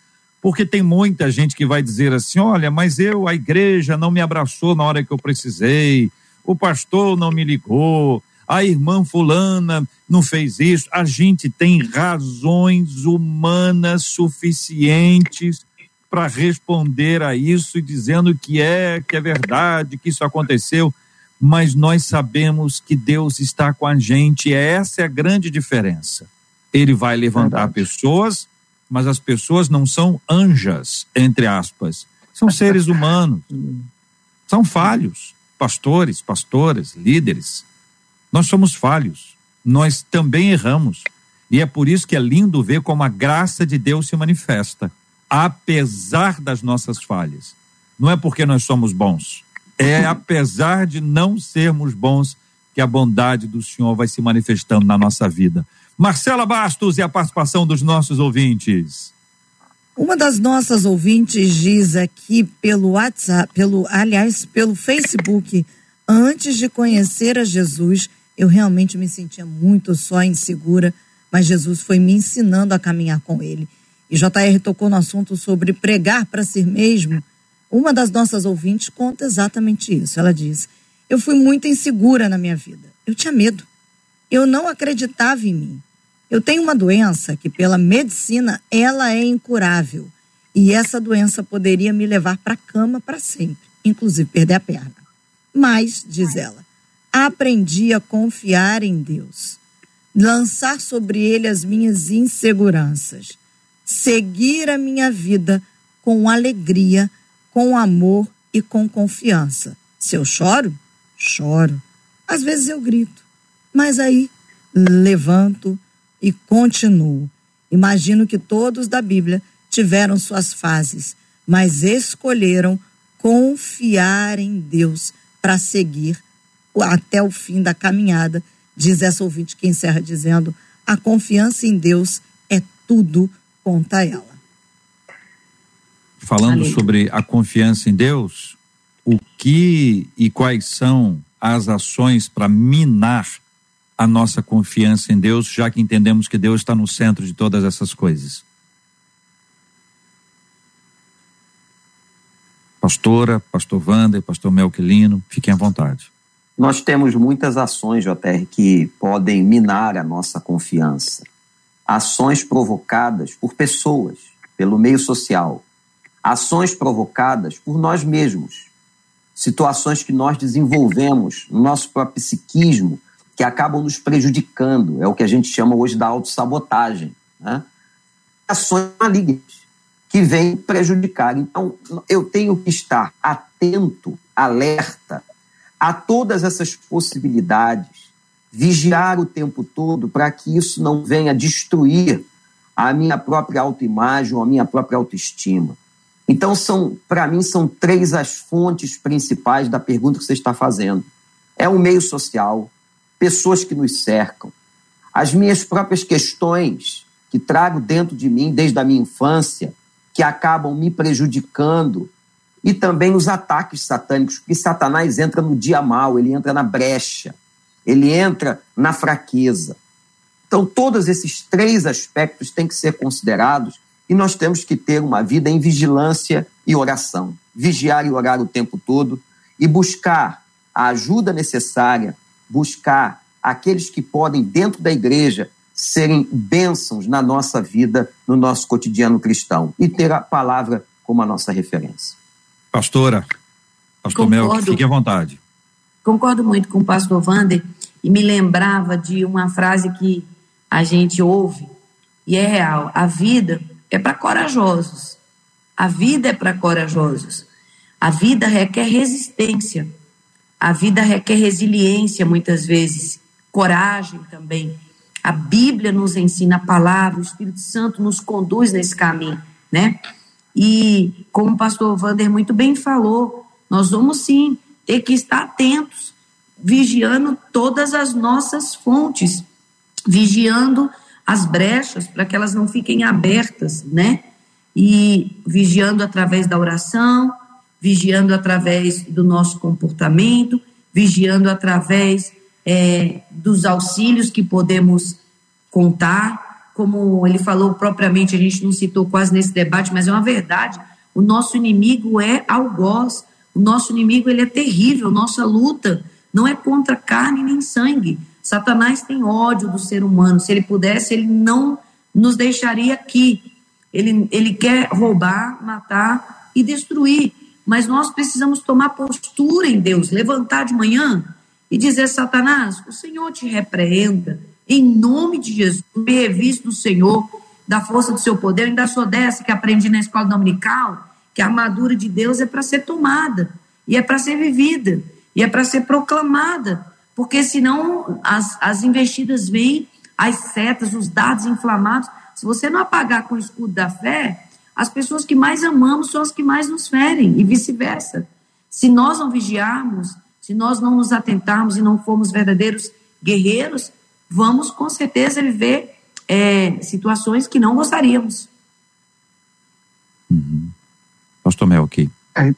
[SPEAKER 1] porque tem muita gente que vai dizer assim: olha, mas eu, a igreja não me abraçou na hora que eu precisei, o pastor não me ligou, a irmã fulana não fez isso. A gente tem razões humanas suficientes para responder a isso e dizendo que é, que é verdade, que isso aconteceu, mas nós sabemos que Deus está com a gente, e essa é a grande diferença. Ele vai levantar verdade. pessoas, mas as pessoas não são anjas, entre aspas, são seres humanos, são falhos, pastores, pastoras, líderes Nós somos falhos, nós também erramos. E é por isso que é lindo ver como a graça de Deus se manifesta, apesar das nossas falhas. Não é porque nós somos bons, é apesar de não sermos bons que a bondade do Senhor vai se manifestando na nossa vida. Marcela Bastos e a participação dos nossos ouvintes.
[SPEAKER 2] Uma das nossas ouvintes diz aqui pelo WhatsApp, pelo, aliás, pelo Facebook, antes de conhecer a Jesus, eu realmente me sentia muito só insegura, mas Jesus foi me ensinando a caminhar com ele. E JR tocou no assunto sobre pregar para si mesmo. Uma das nossas ouvintes conta exatamente isso. Ela diz: Eu fui muito insegura na minha vida. Eu tinha medo. Eu não acreditava em mim. Eu tenho uma doença que, pela medicina, ela é incurável. E essa doença poderia me levar para a cama para sempre, inclusive perder a perna. Mas, diz ela, aprendi a confiar em Deus, lançar sobre Ele as minhas inseguranças, seguir a minha vida com alegria, com amor e com confiança. Se eu choro, choro. Às vezes eu grito, mas aí levanto e continuo. Imagino que todos da Bíblia tiveram suas fases, mas escolheram confiar em Deus para seguir até o fim da caminhada. Diz essa ouvinte que encerra dizendo: a confiança em Deus é tudo conta ela.
[SPEAKER 1] Falando sobre a confiança em Deus, o que e quais são as ações para minar a nossa confiança em Deus, já que entendemos que Deus está no centro de todas essas coisas. Pastora, pastor Wander, pastor Melquilino, fiquem à vontade.
[SPEAKER 3] Nós temos muitas ações, JR, que podem minar a nossa confiança. Ações provocadas por pessoas, pelo meio social. Ações provocadas por nós mesmos. Situações que nós desenvolvemos no nosso próprio psiquismo, que acabam nos prejudicando. É o que a gente chama hoje da autossabotagem. Né? Ações malignas que vêm prejudicar. Então, eu tenho que estar atento, alerta a todas essas possibilidades, vigiar o tempo todo para que isso não venha destruir a minha própria autoimagem ou a minha própria autoestima. Então, são, para mim, são três as fontes principais da pergunta que você está fazendo. É o meio social, pessoas que nos cercam, as minhas próprias questões que trago dentro de mim desde a minha infância, que acabam me prejudicando, e também os ataques satânicos, porque Satanás entra no dia mal, ele entra na brecha, ele entra na fraqueza. Então, todos esses três aspectos têm que ser considerados e nós temos que ter uma vida em vigilância e oração. Vigiar e orar o tempo todo e buscar a ajuda necessária buscar aqueles que podem, dentro da igreja, serem bênçãos na nossa vida, no nosso cotidiano cristão, e ter a palavra como a nossa referência.
[SPEAKER 1] Pastora, Pastor Concordo. Mel, fique à vontade.
[SPEAKER 4] Concordo muito com o pastor Wander e me lembrava de uma frase que a gente ouve e é real: a vida é para corajosos. A vida é para corajosos. A vida requer resistência. A vida requer resiliência muitas vezes, coragem também. A Bíblia nos ensina a palavra, o Espírito Santo nos conduz nesse caminho, né? E como o pastor Wander muito bem falou, nós vamos sim ter que estar atentos, vigiando todas as nossas fontes, vigiando as brechas para que elas não fiquem abertas, né? E vigiando através da oração, vigiando através do nosso comportamento, vigiando através é, dos auxílios que podemos contar. Como ele falou propriamente, a gente não citou quase nesse debate, mas é uma verdade. O nosso inimigo é algoz, o nosso inimigo ele é terrível, nossa luta não é contra carne nem sangue. Satanás tem ódio do ser humano. Se ele pudesse, ele não nos deixaria aqui. Ele, ele quer roubar, matar e destruir mas nós precisamos tomar postura em Deus, levantar de manhã e dizer: Satanás, o Senhor te repreenda, em nome de Jesus, me revisto do Senhor, da força do seu poder. Eu ainda sou dessa que aprendi na escola dominical, que a armadura de Deus é para ser tomada, e é para ser vivida, e é para ser proclamada, porque senão as, as investidas vêm, as setas, os dados inflamados. Se você não apagar com o escudo da fé, as pessoas que mais amamos são as que mais nos ferem, e vice-versa. Se nós não vigiarmos, se nós não nos atentarmos e não formos verdadeiros guerreiros, vamos com certeza viver é, situações que não gostaríamos.
[SPEAKER 1] Uhum. Pastor Mel, aqui.
[SPEAKER 5] É,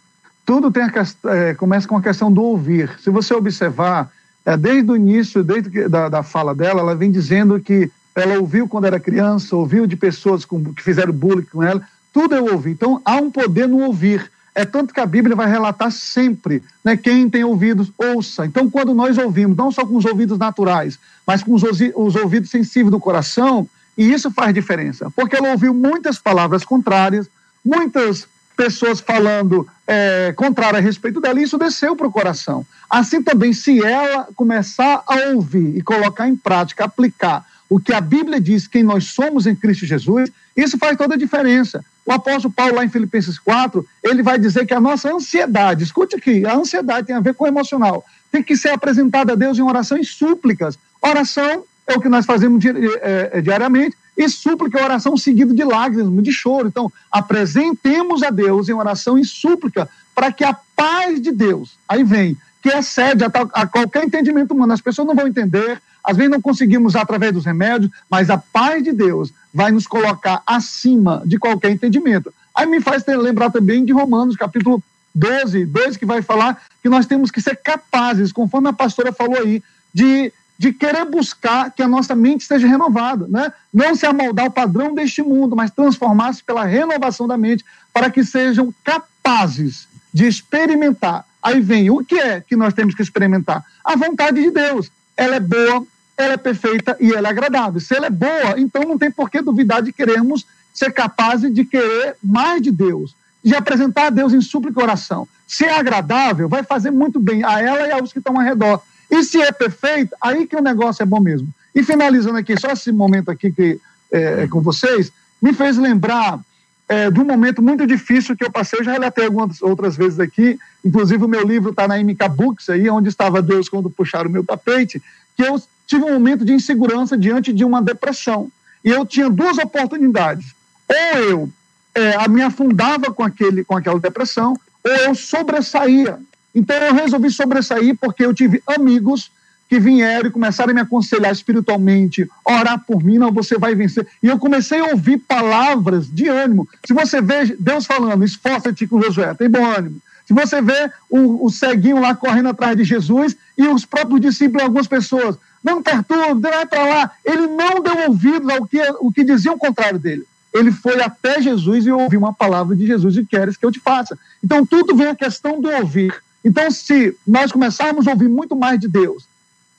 [SPEAKER 5] tudo tem a, é, começa com a questão do ouvir. Se você observar, é, desde o início, desde que, da, da fala dela, ela vem dizendo que ela ouviu quando era criança, ouviu de pessoas com, que fizeram bullying com ela, tudo eu ouvi. Então há um poder no ouvir. É tanto que a Bíblia vai relatar sempre, né? Quem tem ouvidos, ouça. Então, quando nós ouvimos, não só com os ouvidos naturais, mas com os, os ouvidos sensíveis do coração, e isso faz diferença. Porque ela ouviu muitas palavras contrárias, muitas pessoas falando é, contrário a respeito dela, e isso desceu para o coração. Assim também, se ela começar a ouvir e colocar em prática, aplicar o que a Bíblia diz, quem nós somos em Cristo Jesus, isso faz toda a diferença. O apóstolo Paulo, lá em Filipenses 4, ele vai dizer que a nossa ansiedade, escute aqui, a ansiedade tem a ver com o emocional, tem que ser apresentada a Deus em oração e súplicas. Oração é o que nós fazemos di é, diariamente, e súplica é oração seguida de lágrimas, de choro. Então, apresentemos a Deus em oração e súplica para que a paz de Deus, aí vem, que excede a, a qualquer entendimento humano, as pessoas não vão entender, às vezes não conseguimos através dos remédios, mas a paz de Deus vai nos colocar acima de qualquer entendimento. Aí me faz lembrar também de Romanos, capítulo 12, 2, que vai falar que nós temos que ser capazes, conforme a pastora falou aí, de, de querer buscar que a nossa mente seja renovada, né? Não se amoldar o padrão deste mundo, mas transformar-se pela renovação da mente, para que sejam capazes de experimentar. Aí vem o que é que nós temos que experimentar? A vontade de Deus. Ela é boa, ela é perfeita e ela é agradável. Se ela é boa, então não tem por que duvidar de queremos ser capazes de querer mais de Deus, de apresentar a Deus em súplica e oração. Se é agradável, vai fazer muito bem a ela e aos que estão ao redor. E se é perfeito, aí que o negócio é bom mesmo. E finalizando aqui, só esse momento aqui que é, é com vocês, me fez lembrar é, de um momento muito difícil que eu passei. Eu já relatei algumas outras vezes aqui, inclusive o meu livro está na MK Books, aí, onde estava Deus quando puxaram o meu tapete, que eu tive um momento de insegurança diante de uma depressão. E eu tinha duas oportunidades. Ou eu é, me afundava com, aquele, com aquela depressão, ou eu sobressaía. Então eu resolvi sobressair porque eu tive amigos que vieram e começaram a me aconselhar espiritualmente, orar por mim, não, você vai vencer. E eu comecei a ouvir palavras de ânimo. Se você vê Deus falando, esforça-te com Josué, tem bom ânimo. Se você vê o, o ceguinho lá correndo atrás de Jesus e os próprios discípulos, algumas pessoas, não perturbe, vai para lá. Ele não deu ouvidos ao que, o que diziam o contrário dele. Ele foi até Jesus e ouviu uma palavra de Jesus e queres que eu te faça. Então, tudo vem a questão do ouvir. Então, se nós começarmos a ouvir muito mais de Deus,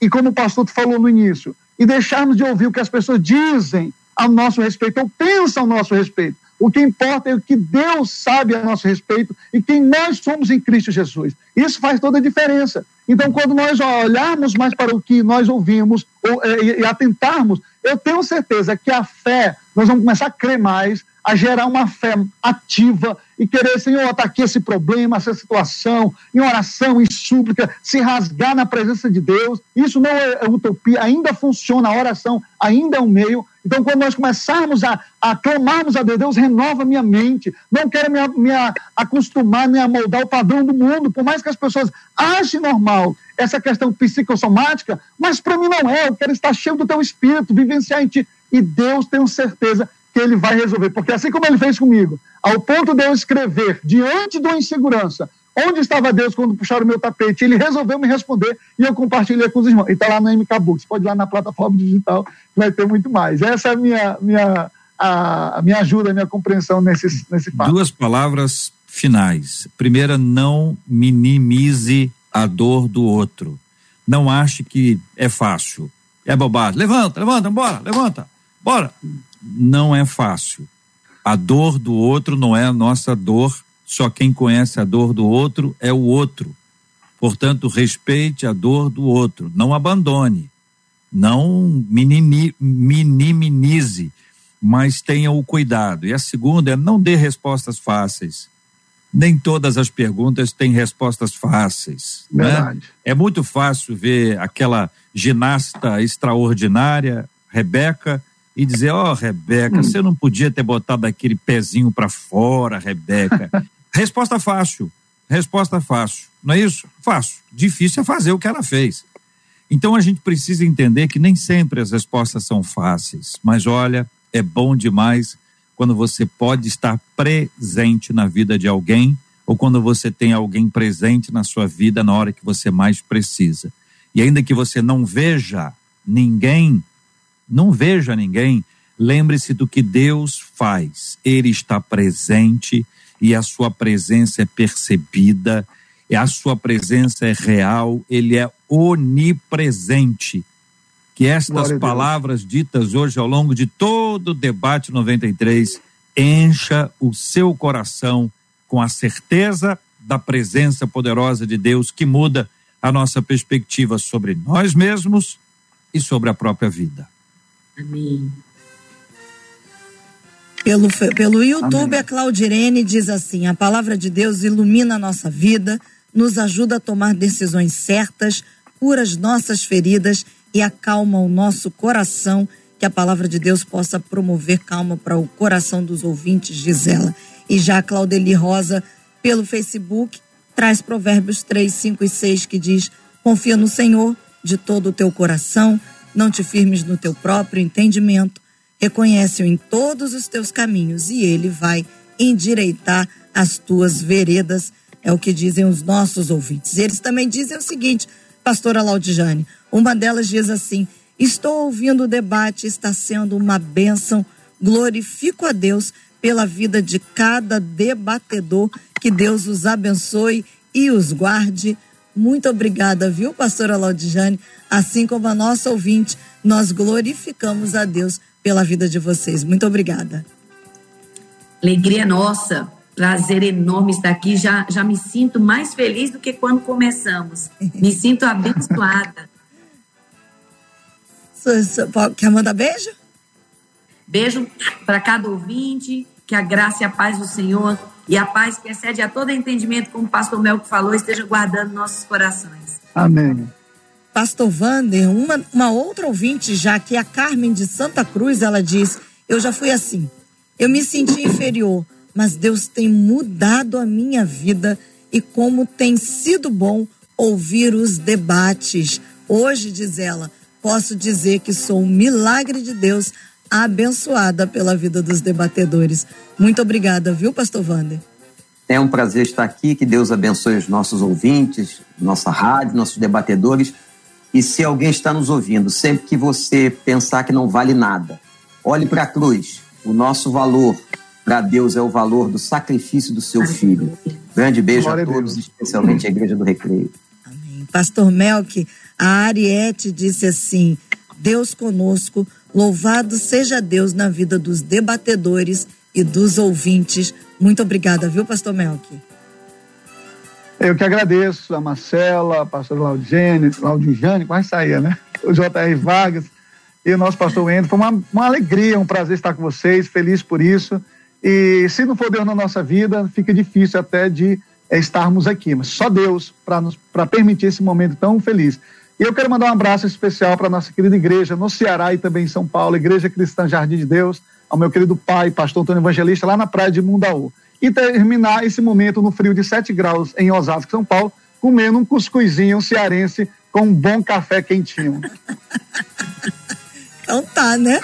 [SPEAKER 5] e como o pastor falou no início, e deixarmos de ouvir o que as pessoas dizem a nosso respeito, ou pensam a nosso respeito, o que importa é o que Deus sabe a nosso respeito e quem nós somos em Cristo Jesus. Isso faz toda a diferença. Então, quando nós olharmos mais para o que nós ouvimos ou, é, e, e atentarmos, eu tenho certeza que a fé, nós vamos começar a crer mais, a gerar uma fé ativa e querer, Senhor, está aqui esse problema, essa situação, em oração, em súplica, se rasgar na presença de Deus. Isso não é utopia, ainda funciona, a oração ainda é um meio. Então, quando nós começarmos a, a clamarmos a Deus, Deus renova minha mente. Não quero me, me acostumar, me amoldar o padrão do mundo, por mais que as pessoas achem normal essa questão psicossomática, mas para mim não é. Eu quero estar cheio do teu espírito, vivenciar em ti. E Deus, tenho certeza que ele vai resolver. Porque assim como ele fez comigo, ao ponto de eu escrever diante uma insegurança, onde estava Deus quando puxaram o meu tapete, ele resolveu me responder e eu compartilhei com os irmãos. E está lá no MK Books, pode ir lá na plataforma digital, vai ter muito mais. Essa é a minha, minha, a, a minha ajuda, a minha compreensão nesse, nesse fato.
[SPEAKER 1] Duas palavras finais. Primeira, não minimize a dor do outro. Não ache que é fácil. É bobagem. Levanta, levanta, bora, levanta, bora não é fácil. A dor do outro não é a nossa dor, só quem conhece a dor do outro é o outro. Portanto, respeite a dor do outro, não abandone, não minimize, mas tenha o cuidado. E a segunda é não dê respostas fáceis. nem todas as perguntas têm respostas fáceis. Né? Verdade. Né? É muito fácil ver aquela ginasta extraordinária, Rebeca, e dizer: Ó, oh, Rebeca, hum. você não podia ter botado aquele pezinho para fora, Rebeca. Resposta fácil. Resposta fácil. Não é isso? Fácil. Difícil é fazer o que ela fez. Então a gente precisa entender que nem sempre as respostas são fáceis, mas olha, é bom demais quando você pode estar presente na vida de alguém ou quando você tem alguém presente na sua vida na hora que você mais precisa. E ainda que você não veja ninguém, não veja ninguém, lembre-se do que Deus faz. Ele está presente e a sua presença é percebida, e a sua presença é real, ele é onipresente. Que estas palavras ditas hoje ao longo de todo o debate 93 encha o seu coração com a certeza da presença poderosa de Deus que muda a nossa perspectiva sobre nós mesmos e sobre a própria vida.
[SPEAKER 4] Amém.
[SPEAKER 2] Pelo, pelo YouTube, Amém. a Claudirene diz assim: a palavra de Deus ilumina a nossa vida, nos ajuda a tomar decisões certas, cura as nossas feridas e acalma o nosso coração. Que a palavra de Deus possa promover calma para o coração dos ouvintes, diz ela. E já a Claudeli Rosa, pelo Facebook, traz Provérbios 3, 5 e 6, que diz: Confia no Senhor de todo o teu coração, não te firmes no teu próprio entendimento Reconhece-o em todos os teus caminhos e ele vai endireitar as tuas veredas, é o que dizem os nossos ouvintes. Eles também dizem o seguinte, pastora Laudijane, uma delas diz assim: Estou ouvindo o debate, está sendo uma bênção. Glorifico a Deus pela vida de cada debatedor. Que Deus os abençoe e os guarde. Muito obrigada, viu, pastora Laudijane? Assim como a nossa ouvinte, nós glorificamos a Deus pela vida de vocês. Muito obrigada.
[SPEAKER 4] Alegria nossa, prazer enorme estar aqui. Já, já me sinto mais feliz do que quando começamos. Me sinto abençoada.
[SPEAKER 2] Quer mandar beijo?
[SPEAKER 4] Beijo para cada ouvinte, que a graça e a paz do Senhor e a paz que excede a todo entendimento, como o pastor Melco falou, esteja guardando nossos corações.
[SPEAKER 5] Amém.
[SPEAKER 2] Pastor Vander, uma, uma outra ouvinte já, que é a Carmen de Santa Cruz, ela diz: Eu já fui assim. Eu me senti inferior, mas Deus tem mudado a minha vida e como tem sido bom ouvir os debates. Hoje, diz ela, posso dizer que sou um milagre de Deus, abençoada pela vida dos debatedores. Muito obrigada, viu, Pastor Vander?
[SPEAKER 3] É um prazer estar aqui, que Deus abençoe os nossos ouvintes, nossa rádio, nossos debatedores. E se alguém está nos ouvindo, sempre que você pensar que não vale nada, olhe para a cruz. O nosso valor para Deus é o valor do sacrifício do seu filho. Grande beijo Glória a todos, a especialmente a Igreja do Recreio.
[SPEAKER 2] Amém. Pastor Melk, a Ariete disse assim: Deus conosco, louvado seja Deus na vida dos debatedores e dos ouvintes. Muito obrigada, viu, Pastor Melk?
[SPEAKER 5] Eu que agradeço a Marcela, a pastora Claudine, Claudijane, quase saía, né? O J.R. Vargas e o nosso pastor Wendel. Foi uma, uma alegria, um prazer estar com vocês, feliz por isso. E se não for Deus na nossa vida, fica difícil até de é, estarmos aqui, mas só Deus para permitir esse momento tão feliz. E eu quero mandar um abraço especial para a nossa querida igreja no Ceará e também em São Paulo, Igreja Cristã Jardim de Deus, ao meu querido pai, pastor Antônio Evangelista, lá na praia de Mundaú e terminar esse momento no frio de 7 graus em Osasco, São Paulo, comendo um cuscuzinho cearense com um bom café quentinho.
[SPEAKER 2] Então tá, né?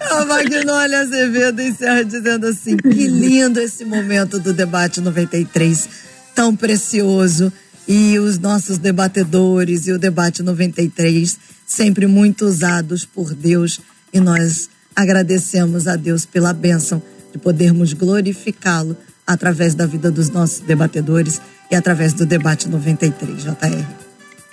[SPEAKER 2] A Magnólia Azevedo encerra dizendo assim: que lindo esse momento do debate 93, tão precioso. E os nossos debatedores e o debate 93, sempre muito usados por Deus. E nós agradecemos a Deus pela bênção de podermos glorificá-lo através da vida dos nossos debatedores e através do debate 93, JR.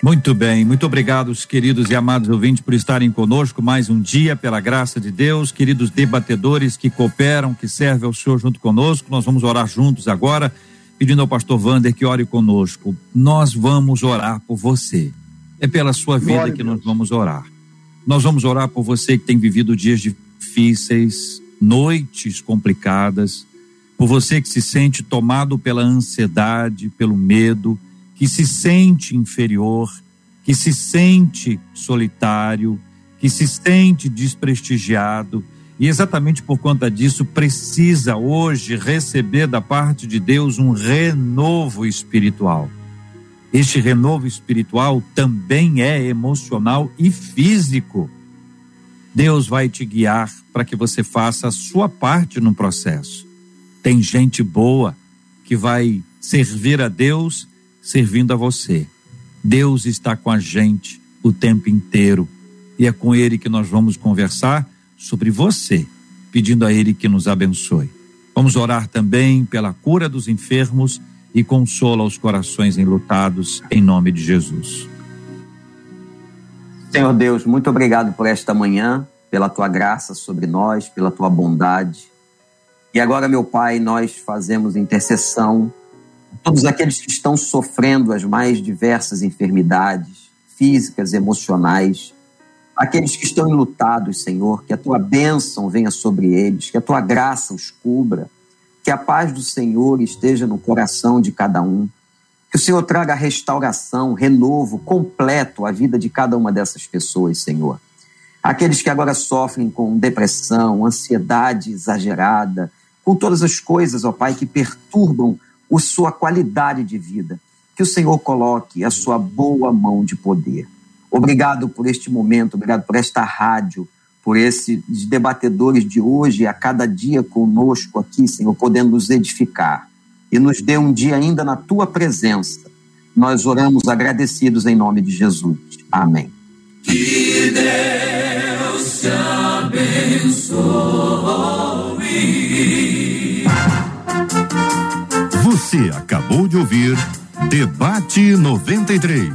[SPEAKER 1] Muito bem, muito obrigado, queridos e amados ouvintes, por estarem conosco mais um dia, pela graça de Deus, queridos debatedores que cooperam, que servem ao Senhor junto conosco. Nós vamos orar juntos agora, pedindo ao pastor Vander que ore conosco. Nós vamos orar por você. É pela sua vida Glória que nós vamos orar. Nós vamos orar por você que tem vivido dias difíceis, noites complicadas, por você que se sente tomado pela ansiedade, pelo medo, que se sente inferior, que se sente solitário, que se sente desprestigiado e exatamente por conta disso precisa hoje receber da parte de Deus um renovo espiritual. Este renovo espiritual também é emocional e físico. Deus vai te guiar para que você faça a sua parte no processo. Tem gente boa que vai servir a Deus servindo a você. Deus está com a gente o tempo inteiro e é com Ele que nós vamos conversar sobre você, pedindo a Ele que nos abençoe. Vamos orar também pela cura dos enfermos e consola os corações enlutados, em nome de Jesus.
[SPEAKER 3] Senhor Deus, muito obrigado por esta manhã, pela tua graça sobre nós, pela tua bondade. E agora, meu Pai, nós fazemos intercessão todos aqueles que estão sofrendo as mais diversas enfermidades físicas, emocionais, aqueles que estão enlutados, Senhor, que a tua bênção venha sobre eles, que a tua graça os cubra, que a paz do Senhor esteja no coração de cada um, que o Senhor traga restauração, renovo completo à vida de cada uma dessas pessoas, Senhor. Aqueles que agora sofrem com depressão, ansiedade exagerada, com todas as coisas, ó Pai, que perturbam a sua qualidade de vida, que o Senhor coloque a sua boa mão de poder. Obrigado por este momento, obrigado por esta rádio, por esses debatedores de hoje, a cada dia conosco aqui, Senhor, podendo nos edificar. E nos dê um dia ainda na tua presença. Nós oramos agradecidos em nome de Jesus. Amém.
[SPEAKER 6] Que Deus te abençoe. Você acabou de ouvir Debate 93.